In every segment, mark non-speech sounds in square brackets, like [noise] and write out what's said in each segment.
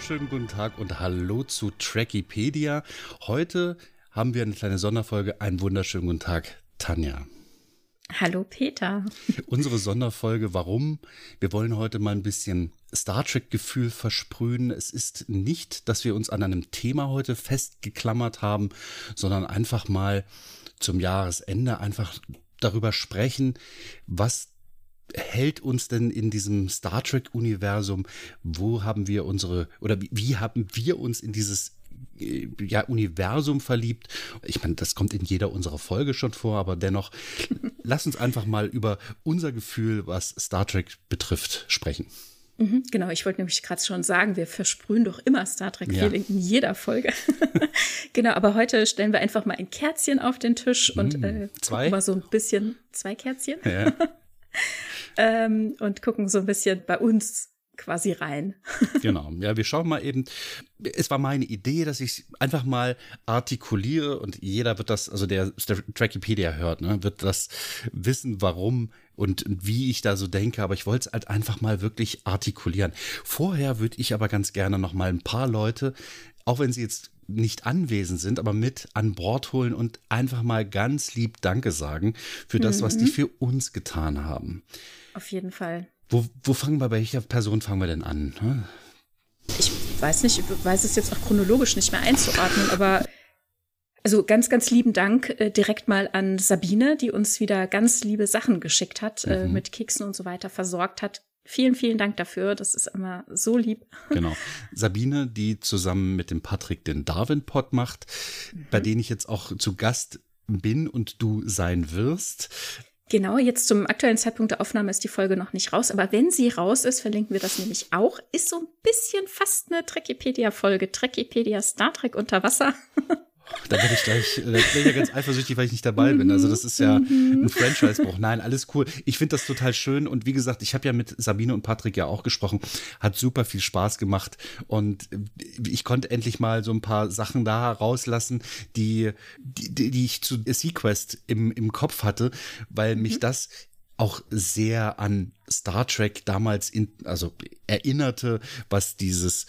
wunderschönen guten Tag und hallo zu Trackipedia. Heute haben wir eine kleine Sonderfolge. Einen wunderschönen guten Tag, Tanja. Hallo Peter. [laughs] Unsere Sonderfolge, warum? Wir wollen heute mal ein bisschen Star Trek-Gefühl versprühen. Es ist nicht, dass wir uns an einem Thema heute festgeklammert haben, sondern einfach mal zum Jahresende einfach darüber sprechen, was hält uns denn in diesem Star Trek-Universum? Wo haben wir unsere, oder wie, wie haben wir uns in dieses äh, ja, Universum verliebt. Ich meine, das kommt in jeder unserer Folge schon vor, aber dennoch, [laughs] lass uns einfach mal über unser Gefühl, was Star Trek betrifft, sprechen. Mhm, genau, ich wollte nämlich gerade schon sagen, wir versprühen doch immer Star Trek-Feeling ja. in jeder Folge. [laughs] genau, aber heute stellen wir einfach mal ein Kerzchen auf den Tisch und mm, äh, zwei? mal so ein bisschen zwei Kerzchen. Ja. [laughs] ähm, und gucken so ein bisschen bei uns quasi rein. [laughs] genau. Ja, wir schauen mal eben. Es war meine Idee, dass ich einfach mal artikuliere und jeder wird das, also der, Trackipedia hört, ne, wird das wissen, warum und wie ich da so denke, aber ich wollte es halt einfach mal wirklich artikulieren. Vorher würde ich aber ganz gerne noch mal ein paar Leute, auch wenn sie jetzt nicht anwesend sind, aber mit an Bord holen und einfach mal ganz lieb Danke sagen für das, mhm. was die mhm. für uns getan haben. Auf jeden Fall. Wo, wo fangen wir, bei welcher Person fangen wir denn an? Hm? Ich weiß nicht, ich weiß es jetzt auch chronologisch nicht mehr einzuordnen, aber also ganz, ganz lieben Dank äh, direkt mal an Sabine, die uns wieder ganz liebe Sachen geschickt hat, äh, mhm. äh, mit Keksen und so weiter versorgt hat. Vielen, vielen Dank dafür. Das ist immer so lieb. Genau. Sabine, die zusammen mit dem Patrick den Darwin-Pod macht, mhm. bei denen ich jetzt auch zu Gast bin und du sein wirst. Genau, jetzt zum aktuellen Zeitpunkt der Aufnahme ist die Folge noch nicht raus, aber wenn sie raus ist, verlinken wir das nämlich auch. Ist so ein bisschen fast eine Trekipedia-Folge. Trekipedia Star Trek unter Wasser. [laughs] Da werde ich gleich, da bin ja ganz eifersüchtig, weil ich nicht dabei bin. Also das ist ja ein Franchise-Bruch. Nein, alles cool. Ich finde das total schön und wie gesagt, ich habe ja mit Sabine und Patrick ja auch gesprochen. Hat super viel Spaß gemacht und ich konnte endlich mal so ein paar Sachen da rauslassen, die, die, die ich zu Sequest im, im Kopf hatte, weil mich mhm. das auch sehr an Star Trek damals in, also erinnerte, was dieses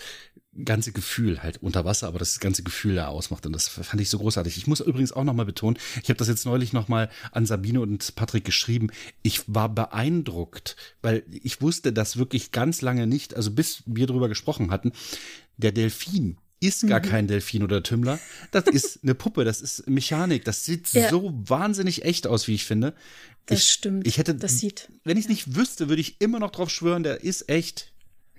ganze Gefühl halt unter Wasser, aber das ganze Gefühl da ausmacht und das fand ich so großartig. Ich muss übrigens auch nochmal betonen, ich habe das jetzt neulich nochmal an Sabine und Patrick geschrieben. Ich war beeindruckt, weil ich wusste das wirklich ganz lange nicht, also bis wir drüber gesprochen hatten, der Delfin ist gar mhm. kein Delfin oder Tümmler. Das ist eine Puppe, das ist Mechanik. Das sieht ja. so wahnsinnig echt aus, wie ich finde. Das ich, stimmt. Ich hätte, das sieht. Wenn ich es nicht wüsste, würde ich immer noch drauf schwören, der ist echt.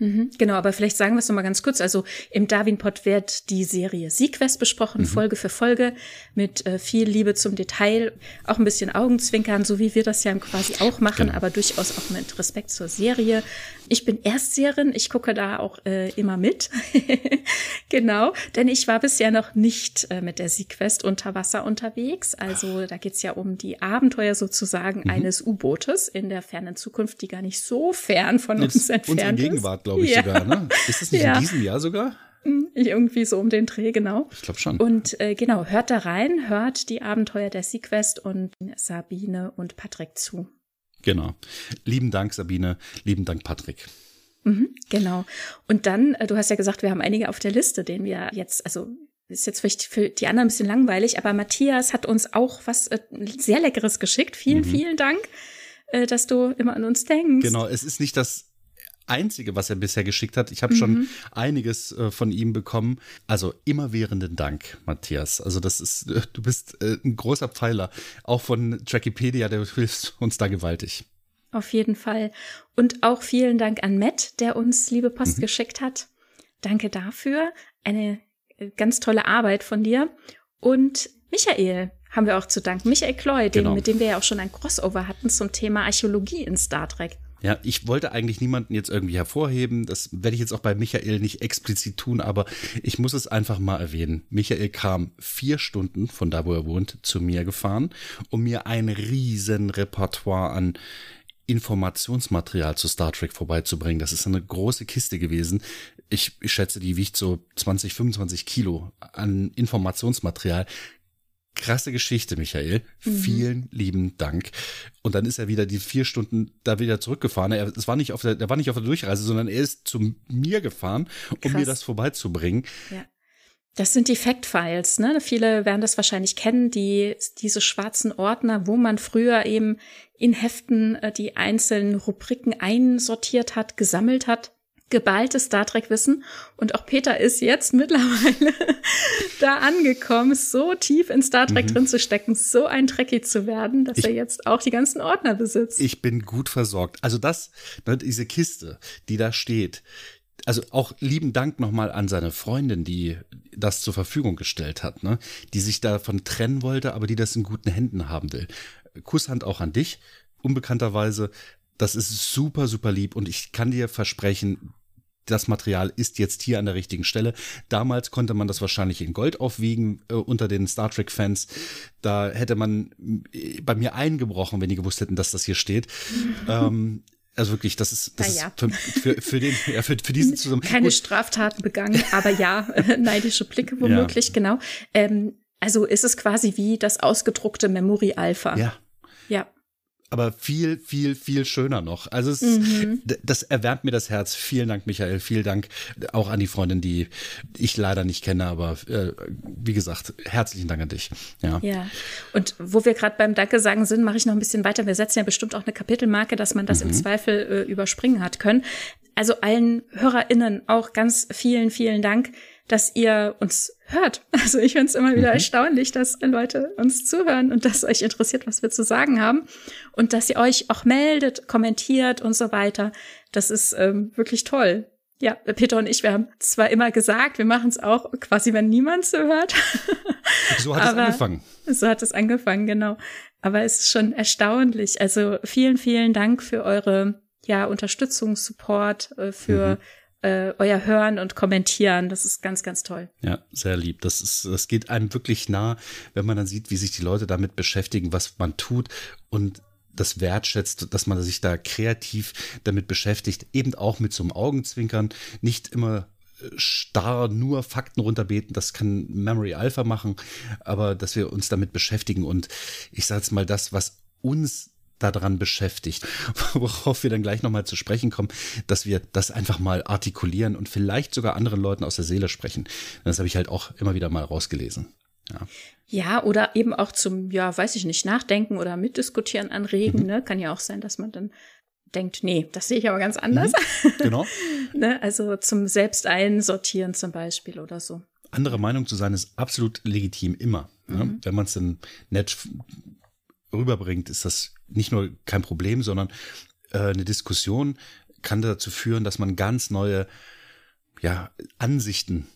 Mhm, genau, aber vielleicht sagen wir es nochmal ganz kurz. Also im Darwin-Pod wird die Serie Sequest besprochen, mhm. Folge für Folge, mit äh, viel Liebe zum Detail, auch ein bisschen Augenzwinkern, so wie wir das ja quasi auch machen, genau. aber durchaus auch mit Respekt zur Serie. Ich bin Erstseherin, ich gucke da auch äh, immer mit. [laughs] genau, denn ich war bisher noch nicht äh, mit der Sequest unter Wasser unterwegs. Also da geht's ja um die Abenteuer sozusagen mhm. eines U-Bootes in der fernen Zukunft, die gar nicht so fern von Jetzt uns entfernt ist. Gegenwart, glaube ich ja. sogar. Ne? Ist das nicht ja. in diesem Jahr sogar? Hm, irgendwie so um den Dreh, genau. Ich glaube schon. Und äh, genau, hört da rein, hört die Abenteuer der Sequest und Sabine und Patrick zu. Genau. Lieben Dank, Sabine. Lieben Dank, Patrick. Mhm, genau. Und dann, äh, du hast ja gesagt, wir haben einige auf der Liste, denen wir jetzt, also ist jetzt vielleicht für die anderen ein bisschen langweilig, aber Matthias hat uns auch was äh, sehr Leckeres geschickt. Vielen, mhm. vielen Dank, äh, dass du immer an uns denkst. Genau, es ist nicht das Einzige, was er bisher geschickt hat. Ich habe mhm. schon einiges äh, von ihm bekommen. Also immerwährenden Dank, Matthias. Also das ist, äh, du bist äh, ein großer Pfeiler, auch von Trackipedia, der hilft uns da gewaltig. Auf jeden Fall. Und auch vielen Dank an Matt, der uns liebe Post mhm. geschickt hat. Danke dafür. Eine äh, ganz tolle Arbeit von dir. Und Michael haben wir auch zu danken. Michael Kloy, genau. mit dem wir ja auch schon ein Crossover hatten zum Thema Archäologie in Star Trek. Ja, ich wollte eigentlich niemanden jetzt irgendwie hervorheben. Das werde ich jetzt auch bei Michael nicht explizit tun, aber ich muss es einfach mal erwähnen. Michael kam vier Stunden von da, wo er wohnt, zu mir gefahren, um mir ein riesen Repertoire an Informationsmaterial zu Star Trek vorbeizubringen. Das ist eine große Kiste gewesen. Ich, ich schätze, die wiegt so 20, 25 Kilo an Informationsmaterial krasse Geschichte, Michael. Mhm. Vielen lieben Dank. Und dann ist er wieder die vier Stunden da wieder zurückgefahren. Er, es war nicht auf der, er war nicht auf der Durchreise, sondern er ist zu mir gefahren, um Krass. mir das vorbeizubringen. Ja. Das sind die Fact-Files, ne? Viele werden das wahrscheinlich kennen, die, diese schwarzen Ordner, wo man früher eben in Heften äh, die einzelnen Rubriken einsortiert hat, gesammelt hat geballtes Star Trek Wissen und auch Peter ist jetzt [laughs] mittlerweile da angekommen, so tief in Star Trek mhm. drin zu stecken, so ein Trekkie zu werden, dass ich, er jetzt auch die ganzen Ordner besitzt. Ich bin gut versorgt. Also das, ne, diese Kiste, die da steht, also auch lieben Dank nochmal an seine Freundin, die das zur Verfügung gestellt hat, ne? die sich davon trennen wollte, aber die das in guten Händen haben will. Kusshand auch an dich, unbekannterweise. Das ist super, super lieb und ich kann dir versprechen, das Material ist jetzt hier an der richtigen Stelle. Damals konnte man das wahrscheinlich in Gold aufwiegen äh, unter den Star Trek-Fans. Da hätte man äh, bei mir eingebrochen, wenn die gewusst hätten, dass das hier steht. [laughs] ähm, also wirklich, das ist, das ja. ist für, für, für, den, ja, für, für diesen [laughs] Zusammenhang. Keine Gut. Straftaten begangen, aber ja, [laughs] neidische Blicke womöglich, ja. genau. Ähm, also ist es quasi wie das ausgedruckte Memory Alpha. Ja. Ja aber viel, viel, viel schöner noch. Also es, mhm. das erwärmt mir das Herz. Vielen Dank, Michael. Vielen Dank auch an die Freundin, die ich leider nicht kenne, aber äh, wie gesagt, herzlichen Dank an dich. Ja. ja. Und wo wir gerade beim Danke sagen sind, mache ich noch ein bisschen weiter. Wir setzen ja bestimmt auch eine Kapitelmarke, dass man das mhm. im Zweifel äh, überspringen hat können. Also allen HörerInnen auch ganz vielen, vielen Dank dass ihr uns hört. [laughs] Also ich finde es immer wieder mhm. erstaunlich, dass Leute uns zuhören und dass euch interessiert, was wir zu sagen haben und dass ihr euch auch meldet, kommentiert und so weiter. Das ist ähm, wirklich toll. Ja, Peter und ich, wir haben zwar immer gesagt, wir machen es auch quasi, wenn niemand zuhört. [laughs] So hat es angefangen. So hat es angefangen, genau. Aber es ist schon erstaunlich. Also vielen, vielen Dank für eure ja, Unterstützung, Support, äh, für mhm äh, euer Hören und Kommentieren. Das ist ganz, ganz toll. Ja, sehr lieb. Das ist, das geht einem wirklich nah, wenn man dann sieht, wie sich die Leute damit beschäftigen, was man tut und das wertschätzt, dass man sich da kreativ damit beschäftigt, eben auch mit so einem Augenzwinkern, nicht immer äh, starr nur Fakten runterbeten, das kann Memory Alpha machen, aber dass wir uns damit beschäftigen und ich sage jetzt mal das, was uns daran beschäftigt, [laughs] worauf wir dann gleich nochmal zu sprechen kommen, dass wir das einfach mal artikulieren und vielleicht sogar anderen Leuten aus der Seele sprechen. Das habe ich halt auch immer wieder mal rausgelesen. Ja. ja, oder eben auch zum, ja, weiß ich nicht, Nachdenken oder Mitdiskutieren anregen. Mhm. Ne? Kann ja auch sein, dass man dann denkt, nee, das sehe ich aber ganz anders. Mhm. Genau. [laughs] ne? Also zum Selbst einsortieren zum Beispiel oder so. Andere Meinung zu sein ist absolut legitim, immer. Ne? Mhm. Ne? Wenn man es dann nett rüberbringt, ist das nicht nur kein Problem, sondern äh, eine Diskussion kann dazu führen, dass man ganz neue ja, Ansichten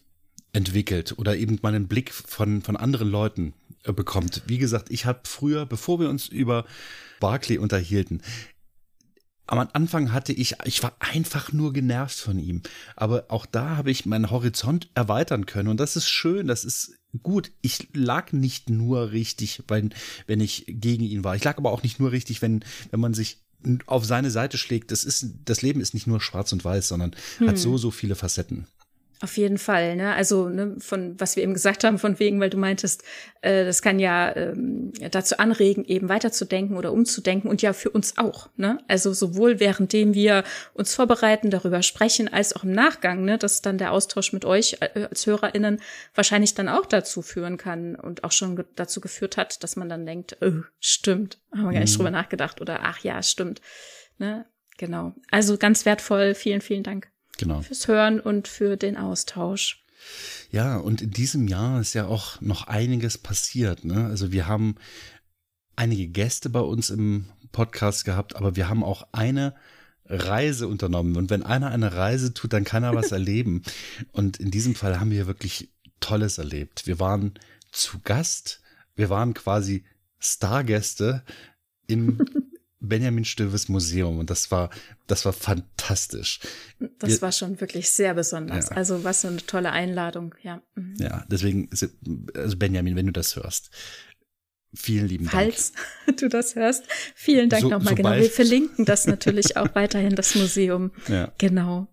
entwickelt oder eben mal einen Blick von, von anderen Leuten äh, bekommt. Wie gesagt, ich habe früher, bevor wir uns über Barclay unterhielten, am Anfang hatte ich, ich war einfach nur genervt von ihm. Aber auch da habe ich meinen Horizont erweitern können. Und das ist schön, das ist gut. Ich lag nicht nur richtig, wenn, wenn ich gegen ihn war. Ich lag aber auch nicht nur richtig, wenn, wenn man sich auf seine Seite schlägt. Das ist, das Leben ist nicht nur schwarz und weiß, sondern hm. hat so, so viele Facetten. Auf jeden Fall, ne? Also ne, von was wir eben gesagt haben, von wegen, weil du meintest, äh, das kann ja ähm, dazu anregen, eben weiterzudenken oder umzudenken und ja für uns auch, ne? Also sowohl währenddem wir uns vorbereiten, darüber sprechen, als auch im Nachgang, ne, dass dann der Austausch mit euch äh, als HörerInnen wahrscheinlich dann auch dazu führen kann und auch schon ge dazu geführt hat, dass man dann denkt, oh, stimmt, haben wir gar nicht mhm. drüber nachgedacht oder ach ja, stimmt, ne? Genau. Also ganz wertvoll. Vielen, vielen Dank. Genau. Fürs Hören und für den Austausch. Ja, und in diesem Jahr ist ja auch noch einiges passiert. Ne? Also wir haben einige Gäste bei uns im Podcast gehabt, aber wir haben auch eine Reise unternommen. Und wenn einer eine Reise tut, dann kann er was [laughs] erleben. Und in diesem Fall haben wir wirklich Tolles erlebt. Wir waren zu Gast. Wir waren quasi Stargäste im [laughs] Benjamin Stöves Museum und das war, das war fantastisch. Das Wir, war schon wirklich sehr besonders. Ja. Also was für eine tolle Einladung, ja. Mhm. Ja, deswegen, also Benjamin, wenn du das hörst, vielen lieben Falls Dank. Falls [laughs] du das hörst, vielen Dank so, nochmal. Genau, wir verlinken das natürlich auch weiterhin, das Museum. [laughs] Ja. Genau.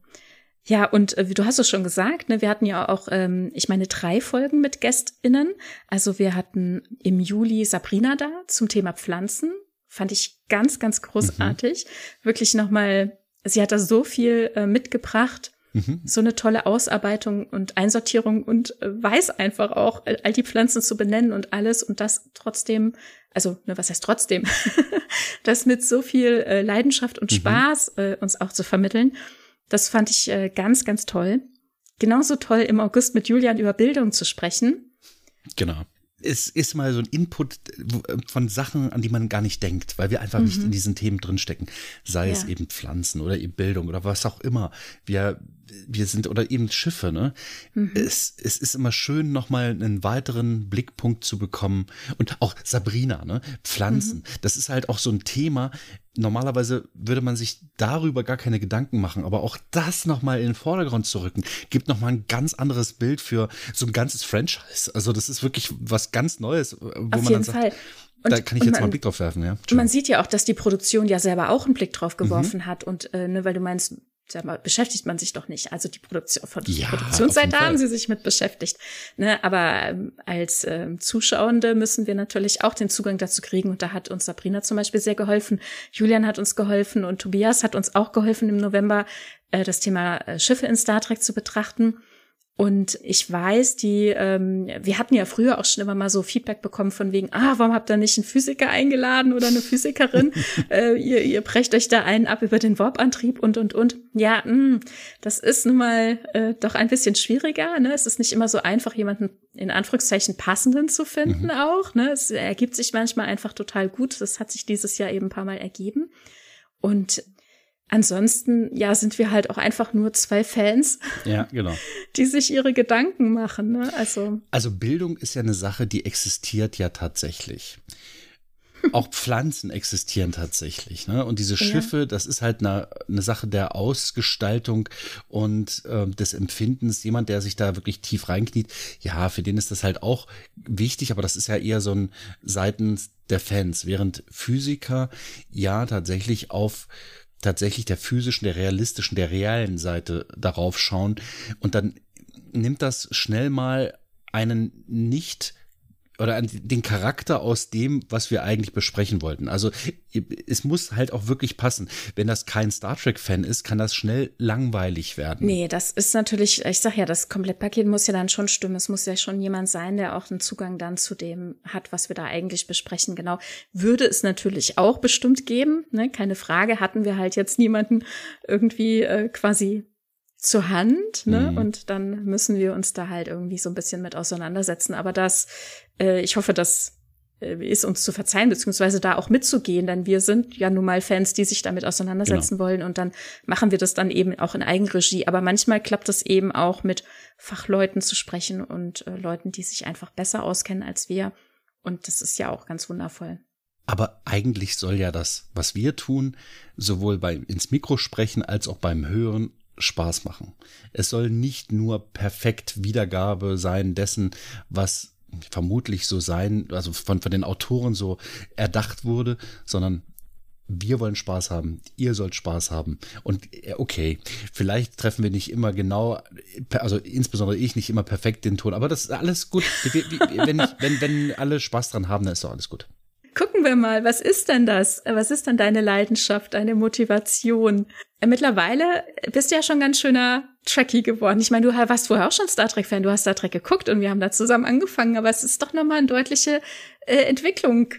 Ja, und äh, du hast es schon gesagt, ne, wir hatten ja auch, ähm, ich meine, drei Folgen mit GästInnen. Also wir hatten im Juli Sabrina da zum Thema Pflanzen. Fand ich ganz, ganz großartig. Mhm. Wirklich nochmal, sie hat da so viel äh, mitgebracht. Mhm. So eine tolle Ausarbeitung und Einsortierung und äh, weiß einfach auch, all die Pflanzen zu benennen und alles und das trotzdem, also ne, was heißt trotzdem, [laughs] das mit so viel äh, Leidenschaft und mhm. Spaß äh, uns auch zu vermitteln. Das fand ich äh, ganz, ganz toll. Genauso toll im August mit Julian über Bildung zu sprechen. Genau. Es ist mal so ein Input äh, von Sachen, an die man gar nicht denkt, weil wir einfach mhm. nicht in diesen Themen drinstecken. Sei ja. es eben Pflanzen oder eben Bildung oder was auch immer. Wir, wir sind, oder eben Schiffe, ne? Mhm. Es, es ist immer schön, nochmal einen weiteren Blickpunkt zu bekommen. Und auch Sabrina, ne? Pflanzen. Mhm. Das ist halt auch so ein Thema, normalerweise würde man sich darüber gar keine Gedanken machen, aber auch das nochmal in den Vordergrund zu rücken, gibt nochmal ein ganz anderes Bild für so ein ganzes Franchise. Also das ist wirklich was ganz Neues, wo Auf man jeden dann sagt, Fall. Und, da kann ich jetzt man, mal einen Blick drauf werfen, ja. Man sieht ja auch, dass die Produktion ja selber auch einen Blick drauf geworfen mhm. hat und äh, ne, weil du meinst, mal, beschäftigt man sich doch nicht. Also die Produktion von ja, Produktionsseite haben sie sich mit beschäftigt. Ne, aber ähm, als ähm, Zuschauende müssen wir natürlich auch den Zugang dazu kriegen. Und da hat uns Sabrina zum Beispiel sehr geholfen. Julian hat uns geholfen und Tobias hat uns auch geholfen im November, äh, das Thema äh, Schiffe in Star Trek zu betrachten. Und ich weiß, die, ähm, wir hatten ja früher auch schon immer mal so Feedback bekommen von wegen, ah, warum habt ihr nicht einen Physiker eingeladen oder eine Physikerin? [laughs] äh, ihr, ihr brecht euch da einen ab über den Warp-Antrieb und und und. Ja, mh, hm, das ist nun mal äh, doch ein bisschen schwieriger. Ne? Es ist nicht immer so einfach, jemanden in Anführungszeichen passenden zu finden mhm. auch. Ne? Es ergibt sich manchmal einfach total gut. Das hat sich dieses Jahr eben ein paar Mal ergeben. Und Ansonsten, ja, sind wir halt auch einfach nur zwei Fans. Ja, genau. [laughs] Die sich ihre Gedanken machen. Ne? Also. also Bildung ist ja eine Sache, die existiert ja tatsächlich. Auch Pflanzen existieren tatsächlich. Ne? Und diese Schiffe, ja. das ist halt eine, eine Sache der Ausgestaltung und äh, des Empfindens. Jemand, der sich da wirklich tief reinkniet, ja, für den ist das halt auch wichtig, aber das ist ja eher so ein seitens der Fans. Während Physiker ja tatsächlich auf tatsächlich der physischen, der realistischen, der realen Seite darauf schauen. Und dann nimmt das schnell mal einen nicht oder den Charakter aus dem, was wir eigentlich besprechen wollten. Also es muss halt auch wirklich passen. Wenn das kein Star Trek-Fan ist, kann das schnell langweilig werden. Nee, das ist natürlich, ich sag ja, das Komplettpaket muss ja dann schon stimmen. Es muss ja schon jemand sein, der auch einen Zugang dann zu dem hat, was wir da eigentlich besprechen. Genau. Würde es natürlich auch bestimmt geben, ne? keine Frage. Hatten wir halt jetzt niemanden irgendwie äh, quasi zur Hand, ne? Mhm. Und dann müssen wir uns da halt irgendwie so ein bisschen mit auseinandersetzen. Aber das, äh, ich hoffe, das äh, ist uns zu verzeihen, beziehungsweise da auch mitzugehen, denn wir sind ja nun mal Fans, die sich damit auseinandersetzen genau. wollen und dann machen wir das dann eben auch in Eigenregie. Aber manchmal klappt es eben auch mit Fachleuten zu sprechen und äh, Leuten, die sich einfach besser auskennen als wir. Und das ist ja auch ganz wundervoll. Aber eigentlich soll ja das, was wir tun, sowohl beim ins Mikro sprechen als auch beim Hören Spaß machen. Es soll nicht nur perfekt Wiedergabe sein dessen, was vermutlich so sein, also von, von den Autoren so erdacht wurde, sondern wir wollen Spaß haben, ihr sollt Spaß haben. Und äh, okay, vielleicht treffen wir nicht immer genau, also insbesondere ich nicht immer perfekt den Ton, aber das ist alles gut. Wenn, wenn, wenn alle Spaß dran haben, dann ist doch alles gut. Gucken wir mal, was ist denn das? Was ist denn deine Leidenschaft, deine Motivation? Mittlerweile bist du ja schon ganz schöner Trekkie geworden. Ich meine, du warst vorher auch schon Star Trek-Fan, du hast Star Trek geguckt und wir haben da zusammen angefangen, aber es ist doch nochmal eine deutliche äh, Entwicklung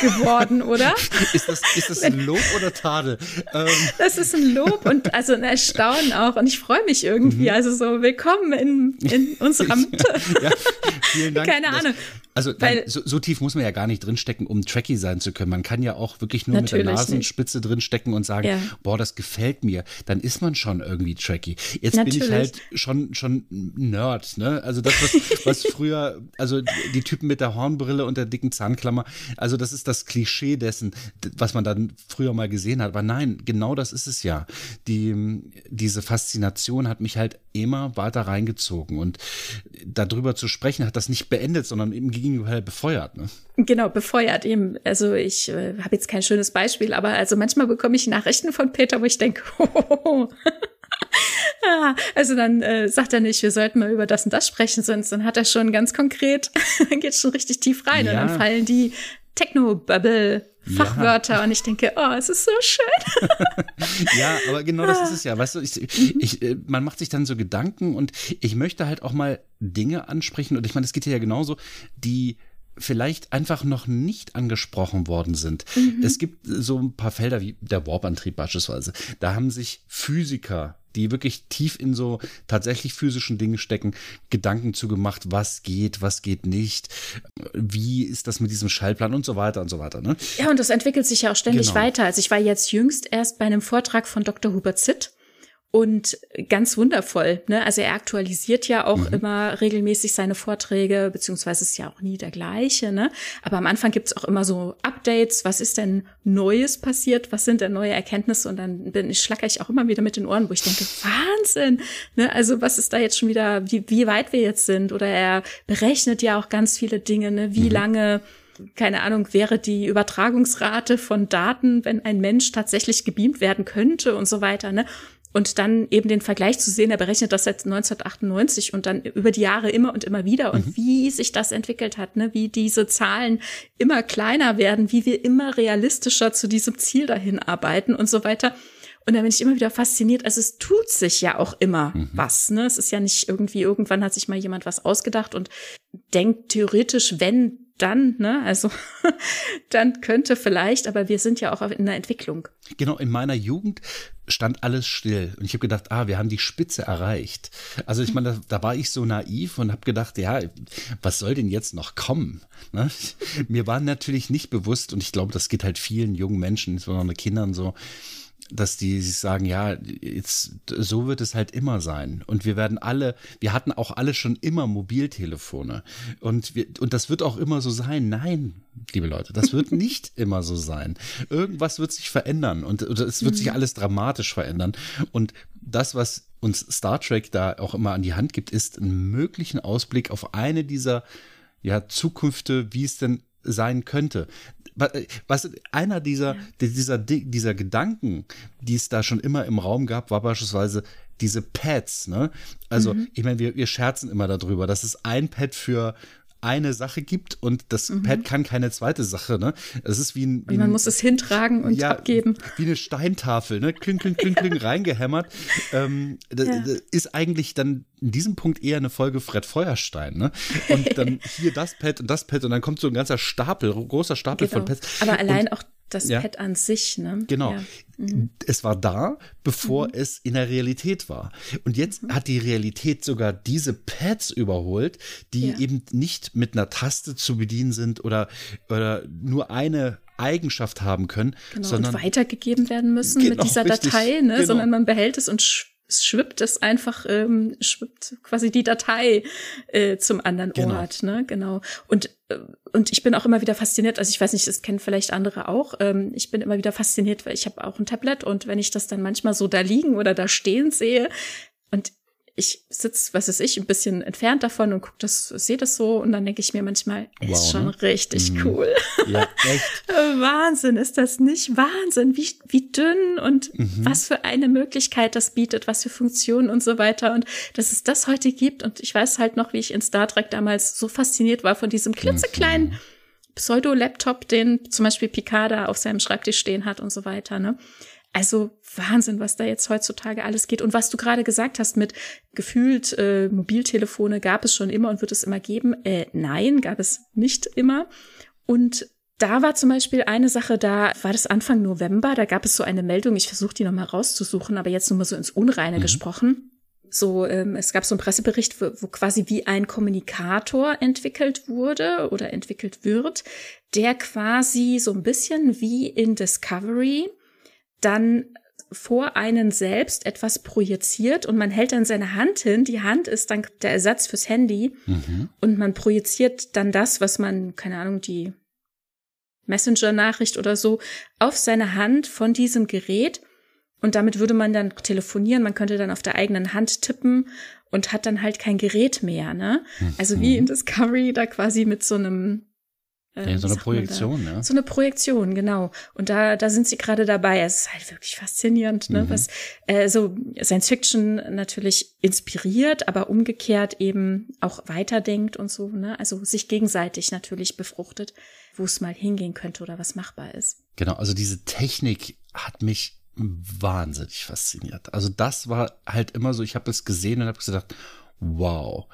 geworden, [laughs] oder? ist, das, ist das ein [laughs] Lob oder Tadel? Ähm. Das ist ein Lob und also ein Erstaunen auch und ich freue mich irgendwie. Mhm. Also so willkommen in, in [laughs] unserer Mitte. ja, vielen Dank. Keine Ahnung. Also Weil, so, so, tief muss man ja gar nicht drinstecken, um Trekkie sein zu können. Man kann ja auch wirklich nur mit der Nasenspitze nicht. drinstecken und sagen, ja. boah, das gefällt mir. Dann ist man schon irgendwie Trekkie. Jetzt Natürlich. bin ich halt schon, schon Nerd, ne? Also das, was, was früher, also die Typen mit der Hornbrille und der dicken Zahnklammer, also das ist das Klischee dessen, was man dann früher mal gesehen hat. Aber nein, genau das ist es ja. Die, diese Faszination hat mich halt immer weiter reingezogen. Und darüber zu sprechen, hat das nicht beendet, sondern im Gegenteil Gegenteil befeuert, ne? Genau, befeuert eben. Also ich äh, habe jetzt kein schönes Beispiel, aber also manchmal bekomme ich Nachrichten von Peter, wo ich denke, [laughs] oh, Ja, [laughs] also dann äh, sagt er nicht, wir sollten mal über das und das sprechen, sonst dann hat er schon ganz konkret, [laughs] dann geht schon richtig tief rein ja. und dann fallen die Techno-Bubble Fachwörter ja. und ich denke, oh, es ist so schön. [laughs] ja, aber genau das ist es ja. Weißt du, ich, mhm. ich, äh, man macht sich dann so Gedanken und ich möchte halt auch mal Dinge ansprechen und ich meine, es geht hier ja genauso, die vielleicht einfach noch nicht angesprochen worden sind. Mhm. Es gibt so ein paar Felder wie der Warp-Antrieb beispielsweise. Da haben sich Physiker die wirklich tief in so tatsächlich physischen Dingen stecken, Gedanken zu gemacht, was geht, was geht nicht, wie ist das mit diesem Schallplan und so weiter und so weiter. Ne? Ja, und das entwickelt sich ja auch ständig genau. weiter. Also ich war jetzt jüngst erst bei einem Vortrag von Dr. Hubert Zitt und ganz wundervoll. Ne? Also er aktualisiert ja auch mhm. immer regelmäßig seine Vorträge, beziehungsweise ist ja auch nie der gleiche. Ne? Aber am Anfang gibt's auch immer so Updates. Was ist denn Neues passiert? Was sind denn neue Erkenntnisse? Und dann bin ich, schlacker ich auch immer wieder mit den Ohren, wo ich denke, [laughs] Wahnsinn! Ne? Also was ist da jetzt schon wieder, wie, wie weit wir jetzt sind? Oder er berechnet ja auch ganz viele Dinge, ne? wie mhm. lange keine Ahnung, wäre die Übertragungsrate von Daten, wenn ein Mensch tatsächlich gebeamt werden könnte und so weiter. Ne? Und dann eben den Vergleich zu sehen, er berechnet das seit 1998 und dann über die Jahre immer und immer wieder und mhm. wie sich das entwickelt hat, ne? wie diese Zahlen immer kleiner werden, wie wir immer realistischer zu diesem Ziel dahin arbeiten und so weiter. Und da bin ich immer wieder fasziniert. Also es tut sich ja auch immer mhm. was. Ne? Es ist ja nicht irgendwie, irgendwann hat sich mal jemand was ausgedacht und denkt theoretisch, wenn dann, ne, also [laughs] dann könnte vielleicht, aber wir sind ja auch in der Entwicklung. Genau, in meiner Jugend stand alles still und ich habe gedacht, ah, wir haben die Spitze erreicht. Also ich meine, da, da war ich so naiv und habe gedacht, ja, was soll denn jetzt noch kommen? Ne? [laughs] Mir war natürlich nicht bewusst und ich glaube, das geht halt vielen jungen Menschen, insbesondere Kindern so, dass die sich sagen, ja, jetzt so wird es halt immer sein. Und wir werden alle, wir hatten auch alle schon immer Mobiltelefone. Und, wir, und das wird auch immer so sein. Nein, liebe Leute, das wird [laughs] nicht immer so sein. Irgendwas wird sich verändern und, und es wird mhm. sich alles dramatisch verändern. Und das, was uns Star Trek da auch immer an die Hand gibt, ist einen möglichen Ausblick auf eine dieser ja, Zukünfte, wie es denn sein könnte. Äh, was einer dieser, dieser, dieser Gedanken, die es da schon immer im Raum gab, war beispielsweise diese Pads, ne? Also, mhm. ich meine, wir, wir scherzen immer darüber, dass es ein Pad für eine Sache gibt und das mhm. Pad kann keine zweite Sache. Ne? Es ist wie ein. Wie man muss es hintragen und ja, abgeben. Wie eine Steintafel, ne? Kling, kling, kling, kling, [laughs] reingehämmert. Ähm, das, ja. das ist eigentlich dann in diesem Punkt eher eine Folge Fred Feuerstein, ne? Und dann [laughs] hier das Pad und das Pad und dann kommt so ein ganzer Stapel, großer Stapel genau. von Pads. Aber allein und, auch das ja. Pad an sich, ne? Genau. Ja. Mhm. Es war da, bevor mhm. es in der Realität war. Und jetzt mhm. hat die Realität sogar diese Pads überholt, die ja. eben nicht mit einer Taste zu bedienen sind oder, oder nur eine Eigenschaft haben können, genau, sondern und weitergegeben werden müssen genau, mit dieser Datei, ne? Genau. sondern man behält es und es schwippt es einfach, ähm, schwippt quasi die Datei äh, zum anderen genau. Ort, ne? Genau. Und äh, und ich bin auch immer wieder fasziniert, also ich weiß nicht, das kennen vielleicht andere auch. Ähm, ich bin immer wieder fasziniert, weil ich habe auch ein Tablet und wenn ich das dann manchmal so da liegen oder da stehen sehe und ich sitze, was ist ich, ein bisschen entfernt davon und guck das, sehe das so und dann denke ich mir manchmal, wow, ist schon ne? richtig mhm. cool. Ja, echt. [laughs] Wahnsinn, ist das nicht Wahnsinn, wie, wie dünn und mhm. was für eine Möglichkeit das bietet, was für Funktionen und so weiter und dass es das heute gibt und ich weiß halt noch, wie ich in Star Trek damals so fasziniert war von diesem klitzekleinen. Pseudo-Laptop, den zum Beispiel Picard auf seinem Schreibtisch stehen hat und so weiter, ne? Also Wahnsinn, was da jetzt heutzutage alles geht. Und was du gerade gesagt hast mit gefühlt äh, Mobiltelefone gab es schon immer und wird es immer geben. Äh, nein, gab es nicht immer. Und da war zum Beispiel eine Sache, da war das Anfang November, da gab es so eine Meldung, ich versuche die nochmal rauszusuchen, aber jetzt nur mal so ins Unreine mhm. gesprochen. So, ähm, es gab so einen Pressebericht, wo, wo quasi wie ein Kommunikator entwickelt wurde oder entwickelt wird, der quasi so ein bisschen wie in Discovery dann vor einen selbst etwas projiziert und man hält dann seine Hand hin. Die Hand ist dann der Ersatz fürs Handy mhm. und man projiziert dann das, was man, keine Ahnung, die Messenger-Nachricht oder so auf seine Hand von diesem Gerät und damit würde man dann telefonieren, man könnte dann auf der eigenen Hand tippen und hat dann halt kein Gerät mehr, ne? Mhm. Also wie in Discovery da quasi mit so einem ja, so eine Projektion, ja. So eine Projektion, genau. Und da, da sind sie gerade dabei. Es ist halt wirklich faszinierend, ne? Mhm. Was äh, so Science Fiction natürlich inspiriert, aber umgekehrt eben auch weiterdenkt und so, ne? Also sich gegenseitig natürlich befruchtet, wo es mal hingehen könnte oder was machbar ist. Genau, also diese Technik hat mich wahnsinnig fasziniert. Also das war halt immer so, ich habe es gesehen und habe gesagt, wow,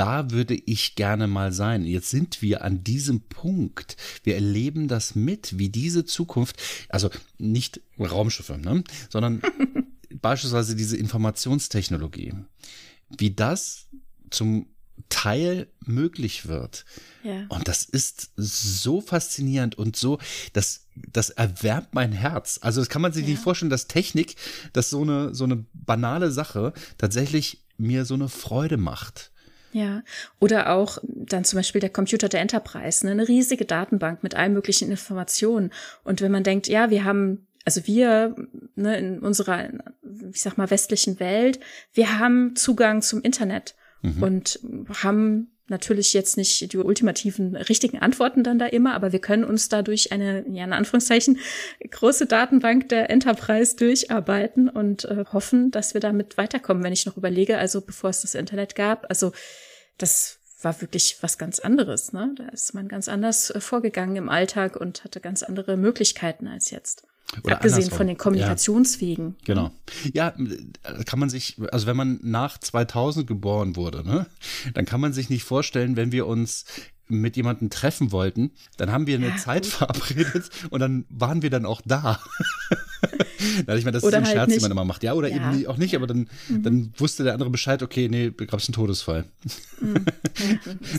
da würde ich gerne mal sein. Jetzt sind wir an diesem Punkt. Wir erleben das mit, wie diese Zukunft, also nicht Raumschiffe, ne, sondern [laughs] beispielsweise diese Informationstechnologie, wie das zum Teil möglich wird. Ja. Und das ist so faszinierend und so, das, das erwärmt mein Herz. Also das kann man sich ja. nicht vorstellen, dass Technik, dass so eine, so eine banale Sache tatsächlich mir so eine Freude macht. Ja, oder auch dann zum Beispiel der Computer der Enterprise, ne? eine riesige Datenbank mit allen möglichen Informationen. Und wenn man denkt, ja, wir haben, also wir ne, in unserer, ich sag mal, westlichen Welt, wir haben Zugang zum Internet mhm. und haben natürlich jetzt nicht die ultimativen richtigen Antworten dann da immer, aber wir können uns dadurch eine, ja, in Anführungszeichen, große Datenbank der Enterprise durcharbeiten und äh, hoffen, dass wir damit weiterkommen, wenn ich noch überlege, also bevor es das Internet gab, also das war wirklich was ganz anderes, ne? Da ist man ganz anders äh, vorgegangen im Alltag und hatte ganz andere Möglichkeiten als jetzt. Oder Abgesehen andersrum. von den Kommunikationswegen. Ja, genau. Ja, kann man sich, also wenn man nach 2000 geboren wurde, ne, dann kann man sich nicht vorstellen, wenn wir uns mit jemandem treffen wollten, dann haben wir eine ja, Zeit gut. [laughs] verabredet und dann waren wir dann auch da. [laughs] Ich meine, das oder ist ein halt Scherz, nicht. den man immer macht. Ja, oder ja. eben auch nicht, aber dann, mhm. dann wusste der andere Bescheid, okay, nee, gab es einen Todesfall. Mhm. [laughs]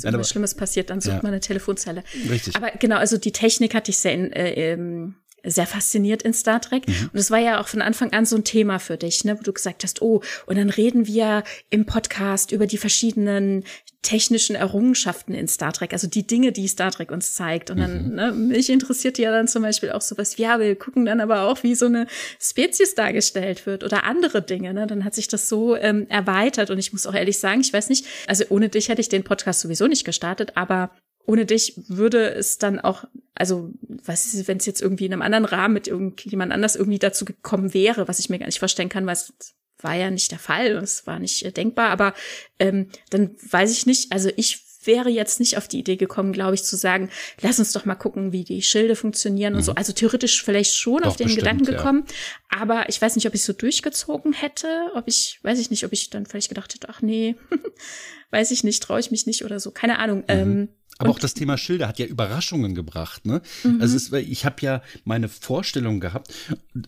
Ja, wenn was Schlimmes passiert, dann sucht ja. man eine Telefonzelle. Richtig. Aber genau, also die Technik hatte ich sehr in, äh, ähm, sehr fasziniert in Star Trek. Mhm. Und es war ja auch von Anfang an so ein Thema für dich, ne, wo du gesagt hast, oh, und dann reden wir im Podcast über die verschiedenen technischen Errungenschaften in Star Trek, also die Dinge, die Star Trek uns zeigt. Und dann, mhm. ne, mich interessiert ja dann zum Beispiel auch sowas wie, ja, wir gucken dann aber auch, wie so eine Spezies dargestellt wird oder andere Dinge. Ne? Dann hat sich das so ähm, erweitert. Und ich muss auch ehrlich sagen, ich weiß nicht, also ohne dich hätte ich den Podcast sowieso nicht gestartet, aber ohne dich würde es dann auch, also was ist, wenn es jetzt irgendwie in einem anderen Rahmen mit irgendjemand anders irgendwie dazu gekommen wäre, was ich mir gar nicht vorstellen kann, weil es war ja nicht der Fall, es war nicht äh, denkbar, aber ähm, dann weiß ich nicht, also ich wäre jetzt nicht auf die Idee gekommen, glaube ich, zu sagen, lass uns doch mal gucken, wie die Schilde funktionieren mhm. und so. Also theoretisch vielleicht schon doch, auf den bestimmt, Gedanken gekommen, ja. aber ich weiß nicht, ob ich so durchgezogen hätte, ob ich, weiß ich nicht, ob ich dann vielleicht gedacht hätte, ach nee, [laughs] weiß ich nicht, traue ich mich nicht oder so, keine Ahnung. Mhm. Ähm, aber und auch das Thema Schilder hat ja Überraschungen gebracht. Ne? Mhm. Also es, ich habe ja meine Vorstellung gehabt,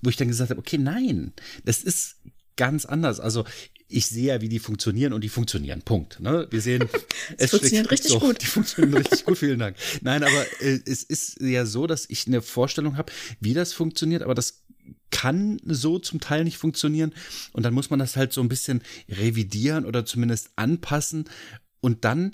wo ich dann gesagt habe, okay, nein, das ist ganz anders. Also ich sehe ja, wie die funktionieren und die funktionieren. Punkt. Ne? Wir sehen, [laughs] es funktioniert richtig so, gut. [laughs] Die funktionieren richtig gut. Vielen Dank. Nein, aber äh, es ist ja so, dass ich eine Vorstellung habe, wie das funktioniert, aber das kann so zum Teil nicht funktionieren und dann muss man das halt so ein bisschen revidieren oder zumindest anpassen und dann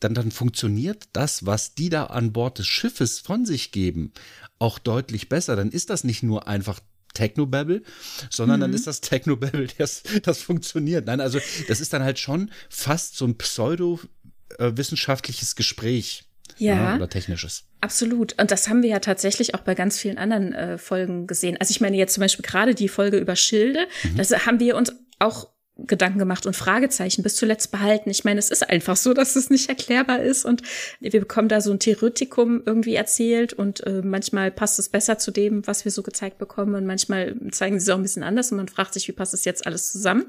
dann, dann funktioniert das, was die da an Bord des Schiffes von sich geben, auch deutlich besser. Dann ist das nicht nur einfach Technobabble, sondern mhm. dann ist das Technobabble, [laughs] das, das funktioniert. Nein, also das ist dann halt schon fast so ein pseudo-wissenschaftliches Gespräch. Ja, ja, oder technisches. Absolut. Und das haben wir ja tatsächlich auch bei ganz vielen anderen äh, Folgen gesehen. Also ich meine jetzt zum Beispiel gerade die Folge über Schilde, mhm. das haben wir uns auch Gedanken gemacht und Fragezeichen bis zuletzt behalten. Ich meine, es ist einfach so, dass es nicht erklärbar ist und wir bekommen da so ein Theoretikum irgendwie erzählt und äh, manchmal passt es besser zu dem, was wir so gezeigt bekommen und manchmal zeigen sie es auch ein bisschen anders und man fragt sich, wie passt das jetzt alles zusammen.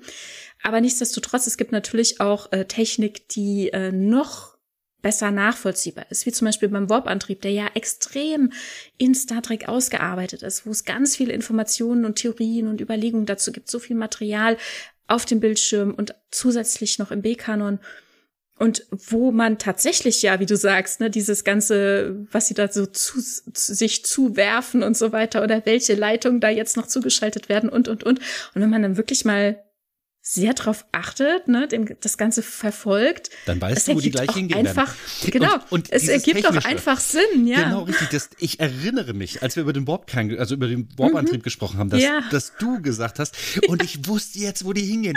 Aber nichtsdestotrotz, es gibt natürlich auch äh, Technik, die äh, noch besser nachvollziehbar ist, wie zum Beispiel beim Warp-Antrieb, der ja extrem in Star Trek ausgearbeitet ist, wo es ganz viele Informationen und Theorien und Überlegungen dazu gibt, so viel Material, auf dem Bildschirm und zusätzlich noch im B-Kanon. Und wo man tatsächlich ja, wie du sagst, ne, dieses ganze, was sie da so zu, zu, sich zuwerfen und so weiter oder welche Leitungen da jetzt noch zugeschaltet werden und und und. Und wenn man dann wirklich mal sehr drauf achtet, ne, dem, das Ganze verfolgt. Dann weißt du, wo die gleich hingehen einfach, werden. Genau, und, und es ergibt doch einfach Sinn, ja. Genau, richtig. Das, ich erinnere mich, als wir über den Warp-Kern, also über den Warp-Antrieb mhm. gesprochen haben, dass, ja. dass du gesagt hast, und ich wusste jetzt, wo die hingehen.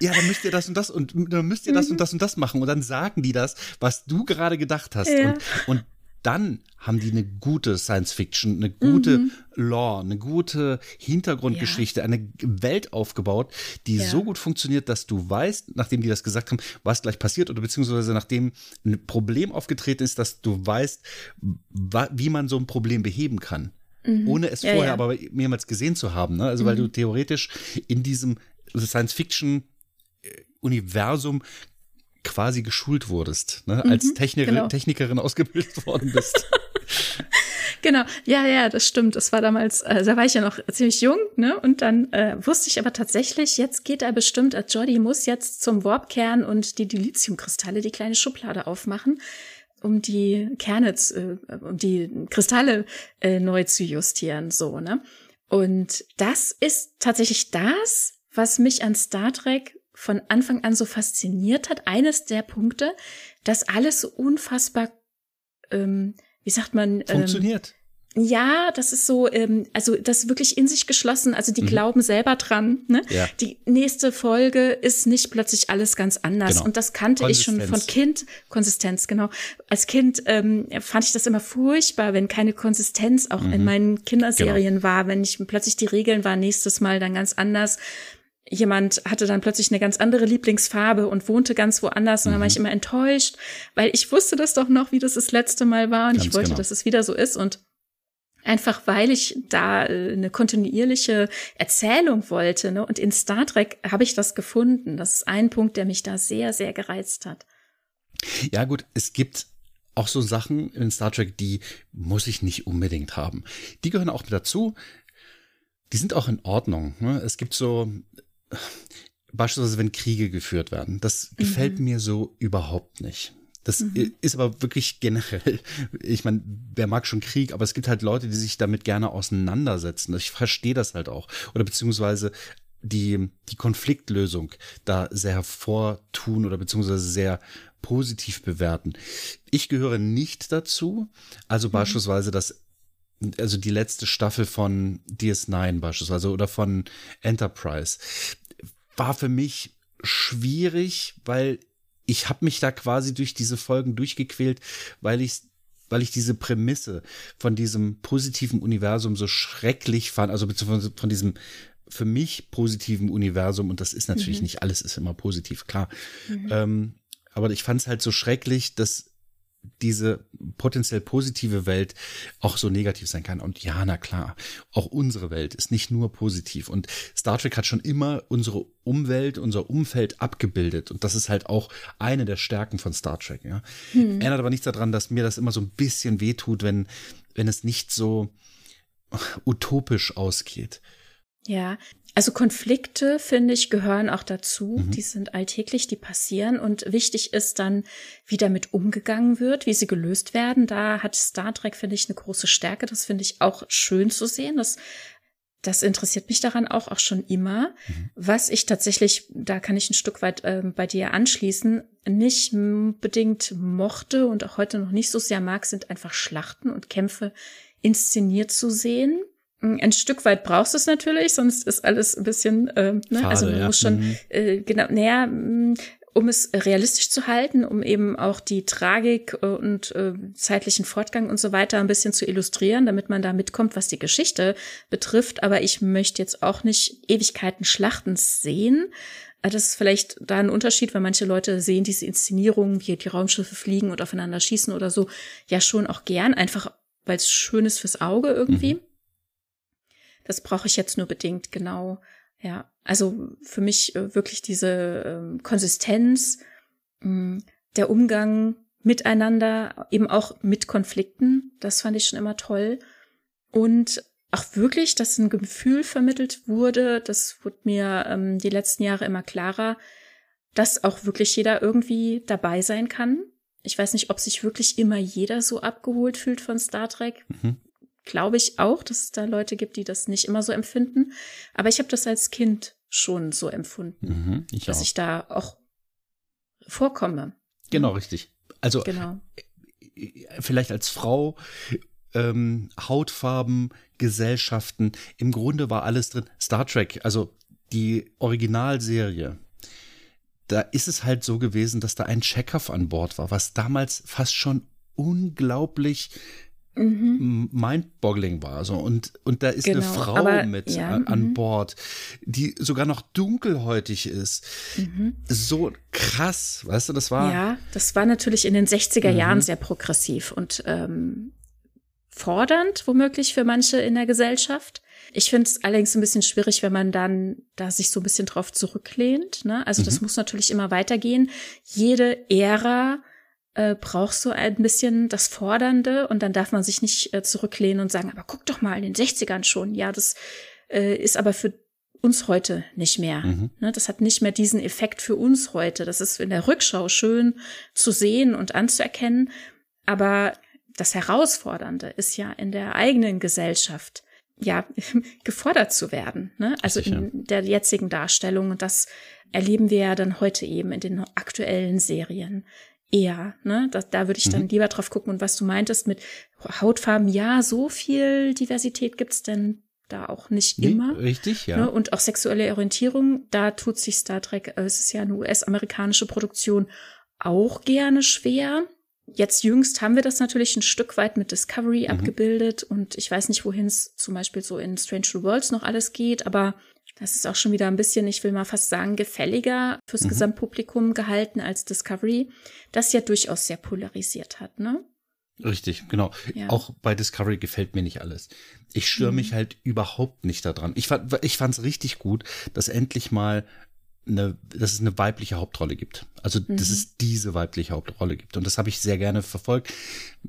Ja, dann müsst ihr das und das und dann müsst ihr das mhm. und das und das machen. Und dann sagen die das, was du gerade gedacht hast. Ja. Und, und dann haben die eine gute Science Fiction, eine gute mhm. Lore, eine gute Hintergrundgeschichte, ja. eine Welt aufgebaut, die ja. so gut funktioniert, dass du weißt, nachdem die das gesagt haben, was gleich passiert oder beziehungsweise nachdem ein Problem aufgetreten ist, dass du weißt, wie man so ein Problem beheben kann. Mhm. Ohne es ja, vorher aber mehrmals gesehen zu haben. Ne? Also, mhm. weil du theoretisch in diesem Science Fiction Universum quasi geschult wurdest, ne? als mhm, Techniker, genau. Technikerin ausgebildet [laughs] worden bist. genau, ja, ja, das stimmt. Das war damals, äh, da war ich ja noch ziemlich jung, ne? Und dann äh, wusste ich aber tatsächlich, jetzt geht er bestimmt, äh, Jordi muss jetzt zum Warpkern und die Dilithiumkristalle, die kleine Schublade aufmachen, um die Kerne, äh, um die Kristalle äh, neu zu justieren, so, ne? Und das ist tatsächlich das, was mich an Star Trek von Anfang an so fasziniert hat. Eines der Punkte, dass alles so unfassbar, ähm, wie sagt man, ähm, funktioniert. Ja, das ist so, ähm, also das wirklich in sich geschlossen. Also die mhm. glauben selber dran. Ne? Ja. Die nächste Folge ist nicht plötzlich alles ganz anders. Genau. Und das kannte ich schon von Kind. Konsistenz, genau. Als Kind ähm, fand ich das immer furchtbar, wenn keine Konsistenz auch mhm. in meinen Kinderserien genau. war, wenn ich plötzlich die Regeln war nächstes Mal dann ganz anders jemand hatte dann plötzlich eine ganz andere Lieblingsfarbe und wohnte ganz woanders und dann war ich mhm. immer enttäuscht, weil ich wusste das doch noch, wie das das letzte Mal war und ganz ich wollte, genau. dass es wieder so ist und einfach weil ich da äh, eine kontinuierliche Erzählung wollte ne? und in Star Trek habe ich das gefunden. Das ist ein Punkt, der mich da sehr, sehr gereizt hat. Ja gut, es gibt auch so Sachen in Star Trek, die muss ich nicht unbedingt haben. Die gehören auch dazu. Die sind auch in Ordnung. Ne? Es gibt so beispielsweise wenn Kriege geführt werden. Das gefällt mhm. mir so überhaupt nicht. Das mhm. ist aber wirklich generell, ich meine, wer mag schon Krieg, aber es gibt halt Leute, die sich damit gerne auseinandersetzen. Ich verstehe das halt auch. Oder beziehungsweise die, die Konfliktlösung da sehr hervortun oder beziehungsweise sehr positiv bewerten. Ich gehöre nicht dazu. Also mhm. beispielsweise das also die letzte Staffel von DS9 beispielsweise oder von Enterprise war für mich schwierig, weil ich habe mich da quasi durch diese Folgen durchgequält, weil ich weil ich diese Prämisse von diesem positiven Universum so schrecklich fand, also beziehungsweise von diesem für mich positiven Universum, und das ist natürlich mhm. nicht alles ist immer positiv, klar. Mhm. Ähm, aber ich fand es halt so schrecklich, dass diese potenziell positive Welt auch so negativ sein kann. Und ja, na klar, auch unsere Welt ist nicht nur positiv. Und Star Trek hat schon immer unsere Umwelt, unser Umfeld abgebildet. Und das ist halt auch eine der Stärken von Star Trek. Ja. Hm. Ändert aber nichts daran, dass mir das immer so ein bisschen wehtut, wenn, wenn es nicht so utopisch ausgeht. Ja, also Konflikte, finde ich, gehören auch dazu. Mhm. Die sind alltäglich, die passieren. Und wichtig ist dann, wie damit umgegangen wird, wie sie gelöst werden. Da hat Star Trek, finde ich, eine große Stärke. Das finde ich auch schön zu sehen. Das, das interessiert mich daran auch, auch schon immer. Mhm. Was ich tatsächlich, da kann ich ein Stück weit äh, bei dir anschließen, nicht bedingt mochte und auch heute noch nicht so sehr mag, sind einfach Schlachten und Kämpfe inszeniert zu sehen. Mm, ein Stück weit brauchst du es natürlich, sonst ist alles ein bisschen, äh, ne? Fade, also man ja. muss schon mhm. äh, genau, naja, mm, um es realistisch zu halten, um eben auch die Tragik äh, und äh, zeitlichen Fortgang und so weiter ein bisschen zu illustrieren, damit man da mitkommt, was die Geschichte betrifft. Aber ich möchte jetzt auch nicht Ewigkeiten Schlachtens sehen. Äh, das ist vielleicht da ein Unterschied, weil manche Leute sehen diese Inszenierungen, wie die Raumschiffe fliegen und aufeinander schießen oder so, ja schon auch gern, einfach weil es schön ist fürs Auge irgendwie. Mhm. Das brauche ich jetzt nur bedingt, genau. Ja, also für mich äh, wirklich diese ähm, Konsistenz, mh, mm, der Umgang miteinander, eben auch mit Konflikten, das fand ich schon immer toll. Und auch wirklich, dass ein Gefühl vermittelt wurde, das wurde mir ähm, die letzten Jahre immer klarer, dass auch wirklich jeder irgendwie dabei sein kann. Ich weiß nicht, ob sich wirklich immer jeder so abgeholt fühlt von Star Trek. Mhm glaube ich auch, dass es da Leute gibt, die das nicht immer so empfinden. Aber ich habe das als Kind schon so empfunden, mhm, ich dass auch. ich da auch vorkomme. Genau, richtig. Also genau. vielleicht als Frau, ähm, Hautfarben, Gesellschaften, im Grunde war alles drin. Star Trek, also die Originalserie, da ist es halt so gewesen, dass da ein Chekhov an Bord war, was damals fast schon unglaublich mhm. mindboggling war. So. Und, und da ist genau, eine Frau aber, mit ja, an, an, mhm. Bord, die sogar noch dunkelhäutig ist. Mhm. So krass, weißt du, das war. Ja, das war natürlich in den 60er Jahren mhm. sehr progressiv und ähm, fordernd, womöglich für manche in der Gesellschaft. Ich finde es allerdings ein bisschen schwierig, wenn man dann da sich so ein bisschen drauf zurücklehnt. Ne? Also das mhm. muss natürlich immer weitergehen. Jede Ära äh, braucht so ein bisschen das Fordernde und dann darf man sich nicht äh, zurücklehnen und sagen, aber guck doch mal in den 60ern schon. Ja, das äh, ist aber für uns heute nicht mehr. Mhm. Ne, das hat nicht mehr diesen Effekt für uns heute. Das ist in der Rückschau schön zu sehen und anzuerkennen. Aber das Herausfordernde ist ja in der eigenen Gesellschaft ja [laughs] gefordert zu werden. Ne? Also in der jetzigen Darstellung. Und das erleben wir ja dann heute eben in den aktuellen Serien eher. Ne? Da, da würde ich dann mhm. lieber drauf gucken. Und was du meintest mit Hautfarben, ja, so viel Diversität gibt's denn da auch nicht nee, immer. Richtig, ja. Ne? Und auch sexuelle Orientierung, da tut sich Star Trek, äh, es ist ja eine US-amerikanische Produktion, auch gerne schwer. Jetzt jüngst haben wir das natürlich ein Stück weit mit Discovery mhm. abgebildet und ich weiß nicht, wohin es zum Beispiel so in Strange New Worlds noch alles geht, aber das ist auch schon wieder ein bisschen, ich will mal fast sagen, gefälliger fürs mhm. Gesamtpublikum gehalten als Discovery, das ja durchaus sehr polarisiert hat, ne? Richtig, genau. Ja. Auch bei Discovery gefällt mir nicht alles. Ich störe mhm. mich halt überhaupt nicht daran. Ich fand fand's richtig gut, dass endlich mal eine, dass es eine weibliche Hauptrolle gibt. Also, mhm. dass es diese weibliche Hauptrolle gibt. Und das habe ich sehr gerne verfolgt.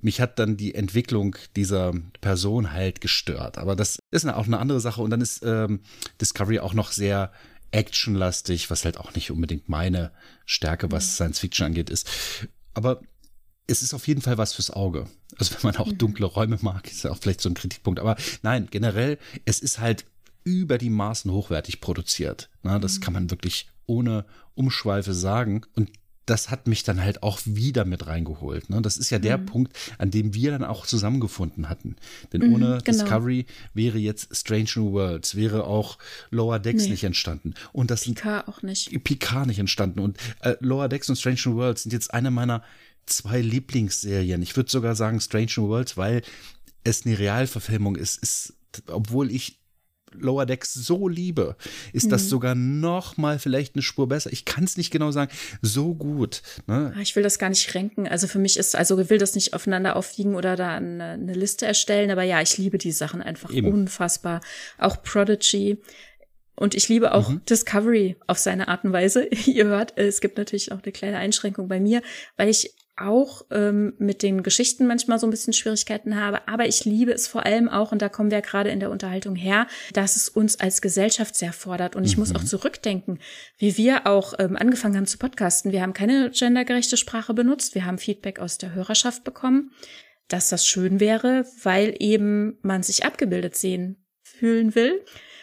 Mich hat dann die Entwicklung dieser Person halt gestört. Aber das ist auch eine andere Sache. Und dann ist ähm, Discovery auch noch sehr actionlastig, was halt auch nicht unbedingt meine Stärke, was mhm. Science Fiction angeht, ist. Aber es ist auf jeden Fall was fürs Auge. Also wenn man auch mhm. dunkle Räume mag, ist ja auch vielleicht so ein Kritikpunkt. Aber nein, generell, es ist halt über die Maßen hochwertig produziert. Na, das mhm. kann man wirklich ohne Umschweife sagen. Und das hat mich dann halt auch wieder mit reingeholt. Ne? Das ist ja der mhm. Punkt, an dem wir dann auch zusammengefunden hatten. Denn mhm, ohne genau. Discovery wäre jetzt Strange New Worlds, wäre auch Lower Decks nee. nicht entstanden. Und das Picard auch nicht. Picard nicht entstanden. Und äh, Lower Decks und Strange New Worlds sind jetzt eine meiner zwei Lieblingsserien. Ich würde sogar sagen Strange New Worlds, weil es eine Realverfilmung ist, ist obwohl ich Lower Decks so liebe, ist mhm. das sogar noch mal vielleicht eine Spur besser. Ich kann es nicht genau sagen. So gut. Ne? Ah, ich will das gar nicht renken. Also für mich ist, also ich will das nicht aufeinander aufwiegen oder da eine, eine Liste erstellen. Aber ja, ich liebe die Sachen einfach Eben. unfassbar. Auch Prodigy. Und ich liebe auch mhm. Discovery auf seine Art und Weise. [laughs] Ihr hört, es gibt natürlich auch eine kleine Einschränkung bei mir, weil ich auch ähm, mit den Geschichten manchmal so ein bisschen Schwierigkeiten habe, aber ich liebe es vor allem auch, und da kommen wir gerade in der Unterhaltung her, dass es uns als Gesellschaft sehr fordert. Und ich mhm. muss auch zurückdenken, wie wir auch ähm, angefangen haben zu podcasten. Wir haben keine gendergerechte Sprache benutzt, wir haben Feedback aus der Hörerschaft bekommen, dass das schön wäre, weil eben man sich abgebildet sehen fühlen will.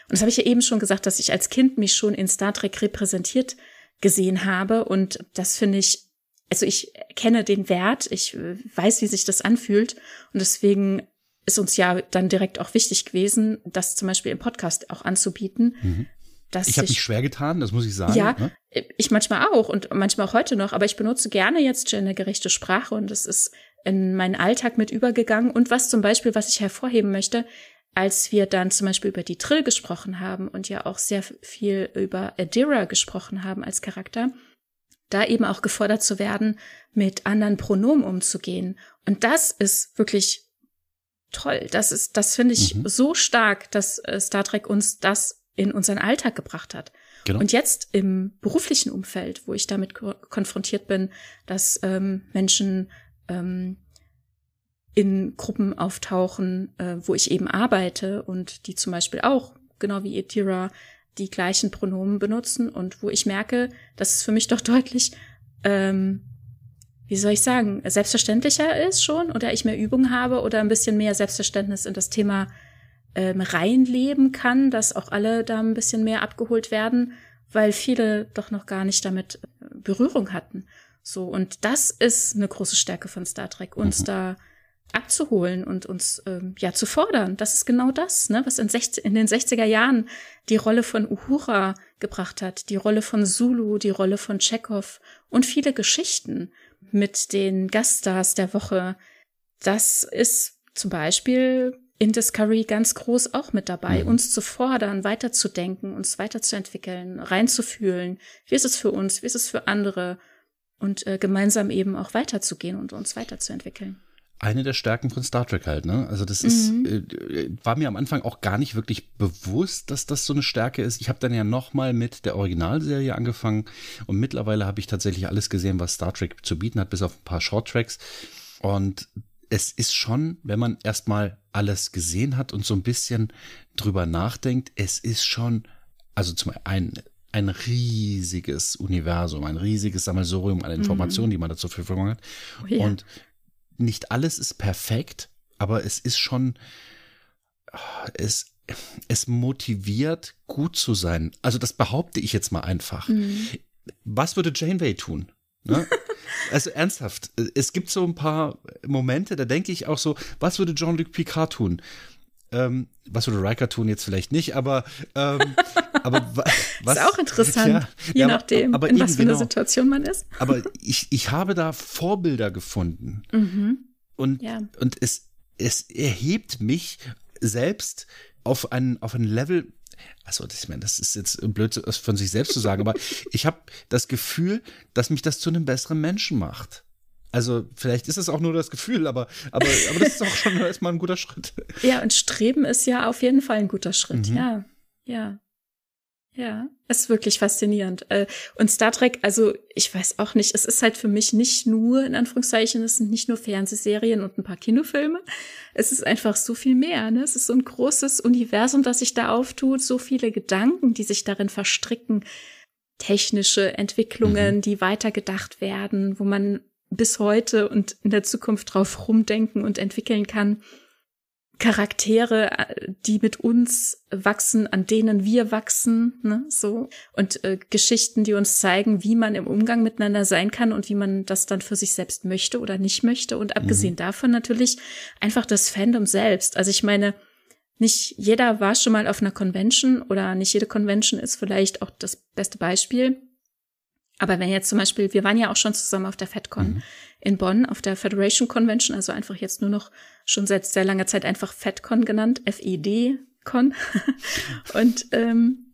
Und das habe ich ja eben schon gesagt, dass ich als Kind mich schon in Star Trek repräsentiert gesehen habe. Und das finde ich also ich kenne den Wert, ich äh, weiß, wie sich das anfühlt und deswegen ist uns ja dann direkt auch wichtig gewesen, das zum Beispiel im Podcast auch anzubieten. Mhm. Dass ich habe mich schwer getan, das muss ich sagen. Ja, ne? ich manchmal auch und manchmal auch heute noch, aber ich benutze gerne jetzt gendergerechte Sprache und das ist in meinen Alltag mit übergegangen. Und was zum Beispiel, was ich hervorheben möchte, als wir dann zum Beispiel über die Trill gesprochen haben und ja auch sehr viel über Adira gesprochen haben als Charakter, da eben auch gefordert zu werden, mit anderen Pronomen umzugehen. Und das ist wirklich toll. Das ist, das finde ich mhm. so stark, dass äh, Star Trek uns das in unseren Alltag gebracht hat. Genau. Und jetzt im beruflichen Umfeld, wo ich damit ko konfrontiert bin, dass ähm, Menschen ähm, in Gruppen auftauchen, äh, wo ich eben arbeite und die zum Beispiel auch, genau wie Etira, die gleichen Pronomen benutzen und wo ich merke, dass es für mich doch [laughs] deutlich, ähm, wie soll ich sagen, selbstverständlicher ist schon oder ich mehr Übung habe oder ein bisschen mehr Selbstverständnis in das Thema ähm, reinleben kann, dass auch alle da ein bisschen mehr abgeholt werden, weil viele doch noch gar nicht damit äh, Berührung hatten. So, und das ist eine große Stärke von Star Trek, uns mhm. da abzuholen und uns ähm, ja zu fordern. Das ist genau das, ne, was in, 60, in den 60er Jahren die Rolle von Uhura gebracht hat, die Rolle von Zulu, die Rolle von Chekhov und viele Geschichten mit den Gaststars der Woche, das ist zum Beispiel in Discovery ganz groß auch mit dabei, mhm. uns zu fordern, weiterzudenken, uns weiterzuentwickeln, reinzufühlen. Wie ist es für uns? Wie ist es für andere? Und äh, gemeinsam eben auch weiterzugehen und uns weiterzuentwickeln eine der Stärken von Star Trek halt, ne? Also das ist, mhm. äh, war mir am Anfang auch gar nicht wirklich bewusst, dass das so eine Stärke ist. Ich habe dann ja nochmal mit der Originalserie angefangen und mittlerweile habe ich tatsächlich alles gesehen, was Star Trek zu bieten hat, bis auf ein paar Shorttracks. Und es ist schon, wenn man erstmal alles gesehen hat und so ein bisschen drüber nachdenkt, es ist schon, also zum einen ein riesiges Universum, ein riesiges Sammelsurium an Informationen, mhm. die man da zur Verfügung hat. Oh ja. Und nicht alles ist perfekt, aber es ist schon, es, es motiviert, gut zu sein. Also das behaupte ich jetzt mal einfach. Mhm. Was würde Janeway tun? Ne? [laughs] also ernsthaft, es gibt so ein paar Momente, da denke ich auch so, was würde Jean-Luc Picard tun? Ähm, was würde Riker tun? Jetzt vielleicht nicht, aber, ähm, [laughs] aber [laughs] was, ist auch interessant, ja, je ja, nachdem, aber, in was für genau. einer Situation man ist. aber ich, ich habe da Vorbilder gefunden. Mhm. Und, ja. und es, es erhebt mich selbst auf ein, auf ein Level, also ich meine, das ist jetzt blöd von sich selbst zu sagen, aber [laughs] ich habe das Gefühl, dass mich das zu einem besseren Menschen macht. Also vielleicht ist es auch nur das Gefühl, aber, aber, aber das ist auch schon [laughs] erstmal ein guter Schritt. Ja, und Streben ist ja auf jeden Fall ein guter Schritt, mhm. ja. Ja. Ja, es ist wirklich faszinierend. Äh, und Star Trek, also ich weiß auch nicht, es ist halt für mich nicht nur, in Anführungszeichen, es sind nicht nur Fernsehserien und ein paar Kinofilme. Es ist einfach so viel mehr. Ne? Es ist so ein großes Universum, das sich da auftut, so viele Gedanken, die sich darin verstricken, technische Entwicklungen, mhm. die weitergedacht werden, wo man bis heute und in der Zukunft drauf rumdenken und entwickeln kann. Charaktere, äh, die mit uns wachsen, an denen wir wachsen, ne, so und äh, Geschichten, die uns zeigen, wie man im Umgang miteinander sein kann und wie man das dann für sich selbst möchte oder nicht möchte und abgesehen mhm. davon natürlich einfach das Fandom selbst. Also ich meine, nicht jeder war schon mal auf einer Convention oder nicht jede Convention ist vielleicht auch das beste Beispiel. Aber wenn jetzt zum Beispiel, wir waren ja auch schon zusammen auf der FedCon mhm. in Bonn, auf der Federation Convention, also einfach jetzt nur noch schon seit sehr langer Zeit einfach FedCon genannt, F-E-D-Con. [laughs] Und ähm,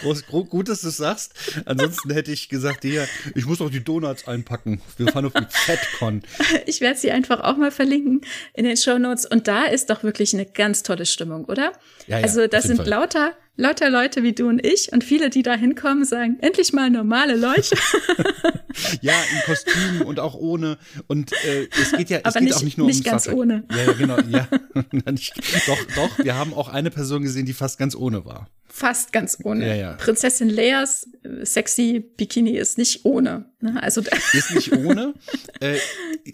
Groß, groß, gut, dass du es sagst. Ansonsten hätte ich gesagt, ja, ich muss doch die Donuts einpacken. Wir fahren auf die FedCon. Ich werde sie einfach auch mal verlinken in den Show Notes. Und da ist doch wirklich eine ganz tolle Stimmung, oder? Ja, ja, also das sind Fall. lauter lauter Leute wie du und ich und viele, die da hinkommen, sagen, endlich mal normale Leute. [laughs] ja, in Kostümen und auch ohne. Und äh, es geht ja es Aber geht nicht, auch nicht nur nicht um ganz Fahrzeug. ohne. Ja, ja, genau. Ja. [laughs] doch, doch, wir haben auch eine Person gesehen, die fast ganz ohne war. Fast ganz ohne. Ja, ja. Prinzessin Leias äh, sexy Bikini ist nicht ohne. Ne? Also ist nicht [laughs] ohne. äh,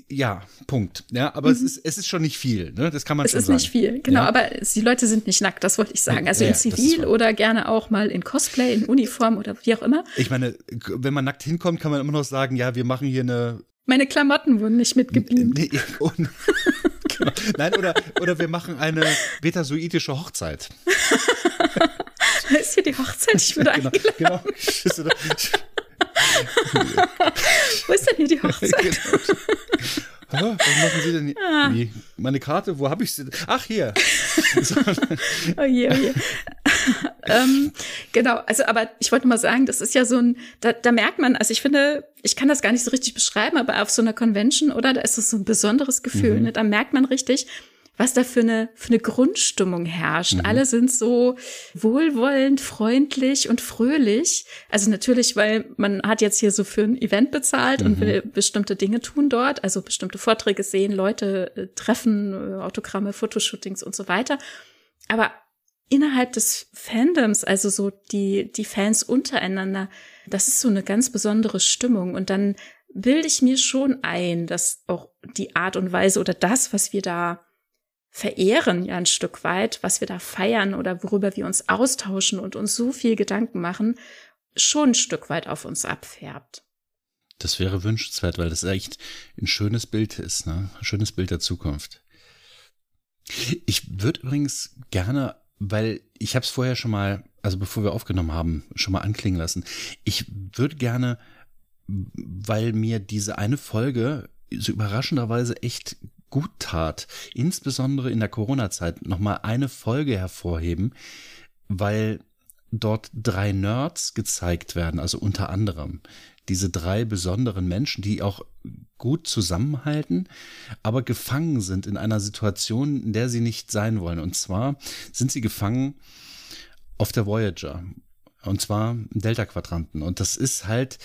ja, Punkt. Ja, aber mhm. es ist es ist schon nicht viel. Ne? Das kann man es schon sagen. Es ist nicht viel, genau. Ja? Aber die Leute sind nicht nackt. Das wollte ich sagen. Also in Zivil oder gerne auch mal in Cosplay, in Uniform oder wie auch immer. Ich meine, wenn man nackt hinkommt, kann man immer noch sagen, ja, wir machen hier eine. Meine Klamotten wurden nicht mitgebeamt. Nee, [laughs] genau. Nein, oder, oder wir machen eine betasoidische Hochzeit. [laughs] ist hier die Hochzeit? Ich wurde [laughs] genau, eingeladen. Genau. Wo ist denn hier die Hochzeit? [laughs] Genau. Was machen Sie denn hier? Ah. Wie? Meine Karte, wo habe ich sie? Ach, hier. [laughs] oh je, oh je. [laughs] ähm, genau, also aber ich wollte mal sagen, das ist ja so ein, da, da merkt man, also ich finde, ich kann das gar nicht so richtig beschreiben, aber auf so einer Convention, oder, da ist das so ein besonderes Gefühl, mhm. ne? da merkt man richtig, was da für eine, für eine Grundstimmung herrscht. Mhm. Alle sind so wohlwollend, freundlich und fröhlich. Also natürlich, weil man hat jetzt hier so für ein Event bezahlt mhm. und will bestimmte Dinge tun dort, also bestimmte Vorträge sehen, Leute äh, treffen, äh, Autogramme, Fotoshootings und so weiter. Aber innerhalb des Fandoms, also so die, die Fans untereinander, das ist so eine ganz besondere Stimmung. Und dann bilde ich mir schon ein, dass auch die Art und Weise oder das, was wir da verehren ja ein Stück weit, was wir da feiern oder worüber wir uns austauschen und uns so viel Gedanken machen, schon ein Stück weit auf uns abfärbt. Das wäre wünschenswert, weil das echt ein schönes Bild ist, ne? Ein schönes Bild der Zukunft. Ich würde übrigens gerne, weil ich habe es vorher schon mal, also bevor wir aufgenommen haben, schon mal anklingen lassen. Ich würde gerne, weil mir diese eine Folge so überraschenderweise echt gut tat, insbesondere in der Corona-Zeit, nochmal eine Folge hervorheben, weil dort drei Nerds gezeigt werden, also unter anderem diese drei besonderen Menschen, die auch gut zusammenhalten, aber gefangen sind in einer Situation, in der sie nicht sein wollen. Und zwar sind sie gefangen auf der Voyager. Und zwar im Delta-Quadranten. Und das ist halt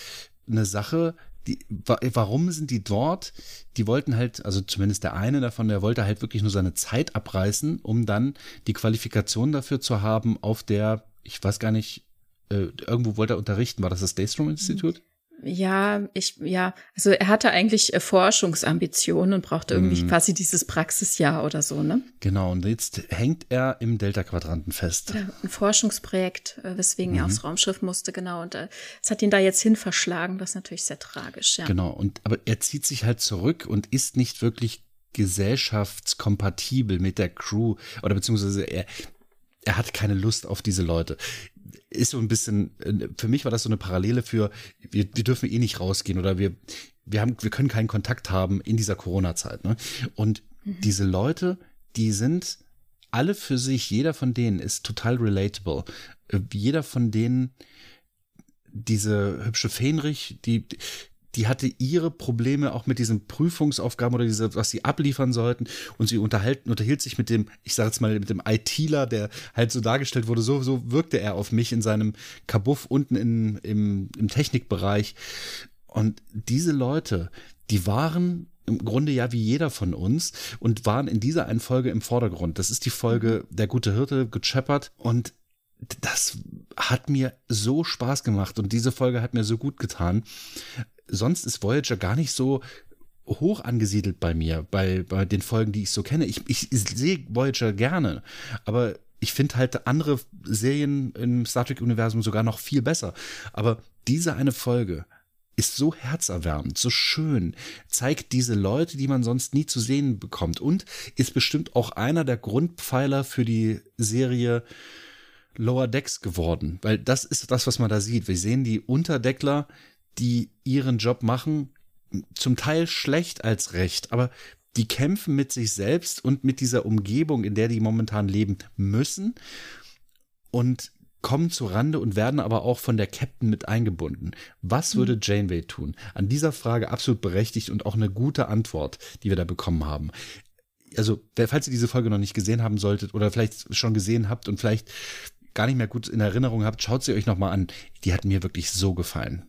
eine Sache, die, warum sind die dort? Die wollten halt, also zumindest der eine davon, der wollte halt wirklich nur seine Zeit abreißen, um dann die Qualifikation dafür zu haben, auf der, ich weiß gar nicht, äh, irgendwo wollte er unterrichten. War das das Daystrom-Institut? Ja, ich, ja, also er hatte eigentlich äh, Forschungsambitionen und brauchte irgendwie mm. quasi dieses Praxisjahr oder so, ne? Genau, und jetzt hängt er im Delta-Quadranten fest. Ja, ein Forschungsprojekt, äh, weswegen mm. er mhm. aufs Raumschiff musste, genau. Und äh, es hat ihn da jetzt hin verschlagen, das ist natürlich sehr tragisch, ja. Genau, und aber er zieht sich halt zurück und ist nicht wirklich gesellschaftskompatibel mit der Crew oder beziehungsweise er, er hat keine Lust auf diese Leute ist so ein bisschen, äh, für mich war das so eine Parallele für, wir, wir dürfen eh nicht rausgehen oder wir, wir haben, wir können keinen Kontakt haben in dieser Corona-Zeit. Ne? Und mhm. diese Leute, die sind alle für sich, jeder von denen ist total relatable. Äh, jeder von denen, diese hübsche Fähnrich, die, die hatte ihre Probleme auch mit diesen Prüfungsaufgaben oder diese, was sie abliefern sollten. Und sie unterhalten, unterhielt sich mit dem, ich sage jetzt mal, mit dem ITler, der halt so dargestellt wurde. So, so wirkte er auf mich in seinem Kabuff unten in, im, im Technikbereich. Und diese Leute, die waren im Grunde ja wie jeder von uns und waren in dieser einen Folge im Vordergrund. Das ist die Folge Der gute Hirte, Good Shepherd. Und das hat mir so Spaß gemacht und diese Folge hat mir so gut getan sonst ist Voyager gar nicht so hoch angesiedelt bei mir, bei, bei den Folgen, die ich so kenne. Ich, ich, ich sehe Voyager gerne, aber ich finde halt andere Serien im Star Trek-Universum sogar noch viel besser. Aber diese eine Folge ist so herzerwärmend, so schön, zeigt diese Leute, die man sonst nie zu sehen bekommt und ist bestimmt auch einer der Grundpfeiler für die Serie Lower Decks geworden, weil das ist das, was man da sieht. Wir sehen die Unterdeckler, die ihren Job machen, zum Teil schlecht als recht, aber die kämpfen mit sich selbst und mit dieser Umgebung, in der die momentan leben müssen und kommen zu Rande und werden aber auch von der Captain mit eingebunden. Was mhm. würde Janeway tun? An dieser Frage absolut berechtigt und auch eine gute Antwort, die wir da bekommen haben. Also, falls ihr diese Folge noch nicht gesehen haben solltet oder vielleicht schon gesehen habt und vielleicht gar nicht mehr gut in Erinnerung habt, schaut sie euch nochmal an. Die hat mir wirklich so gefallen.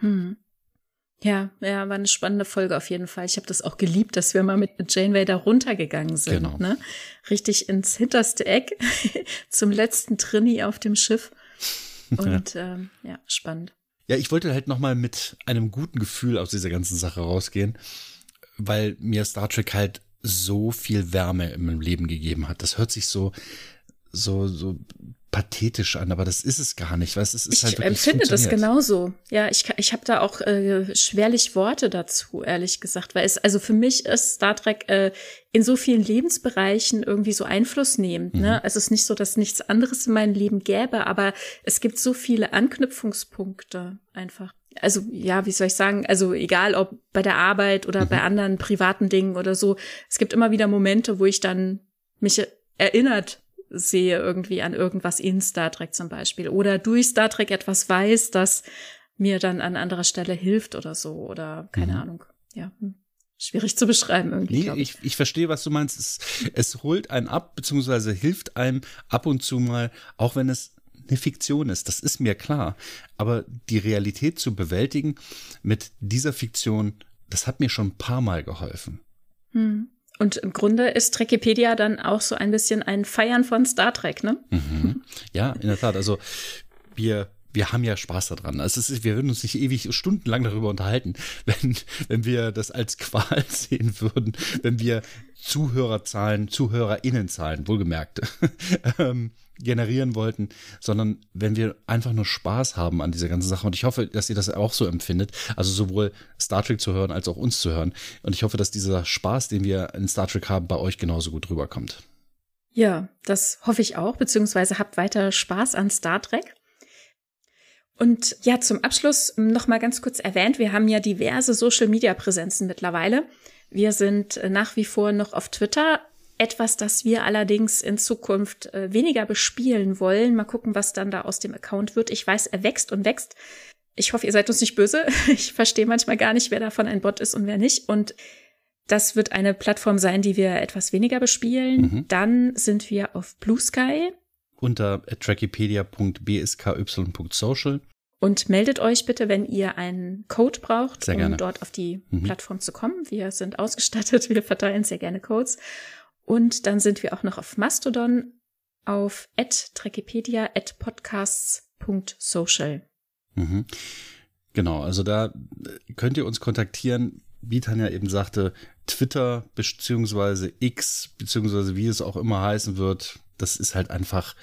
Hm. Ja, ja, war eine spannende Folge auf jeden Fall. Ich habe das auch geliebt, dass wir mal mit Janeway da runtergegangen sind. Genau. Ne? Richtig ins hinterste Eck [laughs] zum letzten Trini auf dem Schiff. Und ja, ähm, ja spannend. Ja, ich wollte halt noch mal mit einem guten Gefühl aus dieser ganzen Sache rausgehen, weil mir Star Trek halt so viel Wärme in meinem Leben gegeben hat. Das hört sich so so so pathetisch an, aber das ist es gar nicht, weil es ist ich halt empfinde das genauso. Ja, ich, ich habe da auch äh, schwerlich Worte dazu, ehrlich gesagt, weil es also für mich ist Star Trek äh, in so vielen Lebensbereichen irgendwie so Einfluss nehmend. Ne? Mhm. Ne? Es ist nicht so, dass nichts anderes in meinem Leben gäbe, aber es gibt so viele Anknüpfungspunkte einfach. Also ja, wie soll ich sagen? Also egal ob bei der Arbeit oder mhm. bei anderen privaten Dingen oder so, es gibt immer wieder Momente, wo ich dann mich erinnert sehe irgendwie an irgendwas in Star Trek zum Beispiel oder durch Star Trek etwas weiß, das mir dann an anderer Stelle hilft oder so oder keine mhm. Ahnung. Ja. Hm. Schwierig zu beschreiben irgendwie. Nee, ich, ich verstehe, was du meinst. Es, es holt einen ab, beziehungsweise hilft einem ab und zu mal, auch wenn es eine Fiktion ist, das ist mir klar. Aber die Realität zu bewältigen mit dieser Fiktion, das hat mir schon ein paar Mal geholfen. Hm. Und im Grunde ist Trekipedia dann auch so ein bisschen ein Feiern von Star Trek, ne? Mhm. Ja, in der Tat. Also wir wir haben ja Spaß daran. Also ist, wir würden uns nicht ewig stundenlang darüber unterhalten, [laughs] wenn, wenn wir das als Qual [laughs] sehen würden, wenn wir Zuhörerzahlen, ZuhörerInnenzahlen, wohlgemerkt, [laughs] ähm, generieren wollten, sondern wenn wir einfach nur Spaß haben an dieser ganzen Sache. Und ich hoffe, dass ihr das auch so empfindet. Also sowohl Star Trek zu hören als auch uns zu hören. Und ich hoffe, dass dieser Spaß, den wir in Star Trek haben, bei euch genauso gut rüberkommt. Ja, das hoffe ich auch, beziehungsweise habt weiter Spaß an Star Trek. Und ja, zum Abschluss noch mal ganz kurz erwähnt, wir haben ja diverse Social Media Präsenzen mittlerweile. Wir sind äh, nach wie vor noch auf Twitter. Etwas, das wir allerdings in Zukunft äh, weniger bespielen wollen. Mal gucken, was dann da aus dem Account wird. Ich weiß, er wächst und wächst. Ich hoffe, ihr seid uns nicht böse. [laughs] Ich verstehe manchmal gar nicht, wer davon ein Bot ist und wer nicht. Und das wird eine Plattform sein, die wir etwas weniger bespielen. Mhm. Dann sind wir auf Blue Sky. Unter trackipedia.bsky.social. Und meldet euch bitte, wenn ihr einen Code braucht, sehr um dort auf die mhm. Plattform zu kommen. Wir sind ausgestattet, wir verteilen sehr gerne Codes. Und dann sind wir auch noch auf Mastodon auf trackipedia podcasts.social. Mhm. Genau, also da könnt ihr uns kontaktieren. Wie Tanja eben sagte, Twitter beziehungsweise X beziehungsweise wie es auch immer heißen wird, das ist halt einfach,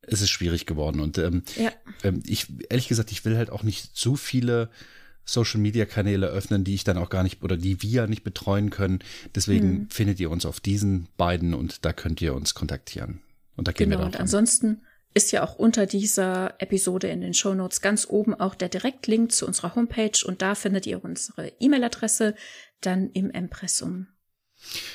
es ist schwierig geworden. Und ähm, ja. ähm, ich, ehrlich gesagt, ich will halt auch nicht so viele Social Media Kanäle öffnen, die ich dann auch gar nicht oder die wir nicht betreuen können. Deswegen hm. findet ihr uns auf diesen beiden und da könnt ihr uns kontaktieren. Und da gehen genau, wir und ansonsten ist ja auch unter dieser Episode in den Show Notes ganz oben auch der Direktlink zu unserer Homepage und da findet ihr unsere E-Mail-Adresse dann im Impressum.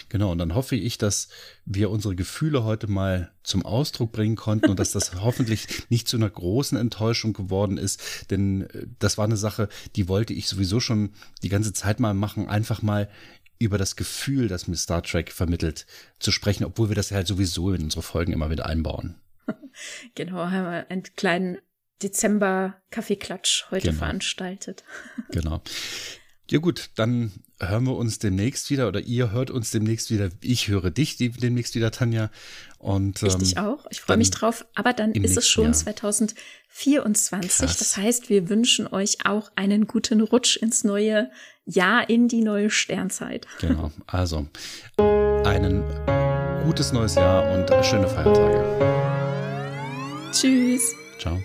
Genau, und dann hoffe ich, dass wir unsere Gefühle heute mal zum Ausdruck bringen konnten und dass das [laughs] hoffentlich nicht zu einer großen Enttäuschung geworden ist, denn äh, das war eine Sache, die wollte ich sowieso schon die ganze Zeit mal machen, einfach mal über das Gefühl, das mit Star Trek vermittelt, zu sprechen, obwohl wir das ja halt sowieso in unsere Folgen immer wieder einbauen. [laughs] Genau, haben wir einen kleinen Dezember-Kaffeeklatsch heute genau. veranstaltet. Genau. [laughs] Ja gut, dann hören wir uns demnächst wieder oder ihr hört uns demnächst wieder. Ich höre dich demnächst wieder, Tanja. Und, ich ähm, dich auch. Ich freue mich drauf. Aber dann ist es schon Jahr. 2024. Krass. Das heißt, wir wünschen euch auch einen guten Rutsch ins neue Jahr, in die neue Sternzeit. Genau. Also, einen gutes neues Jahr und schöne Feiertage. Tschüss. Ciao.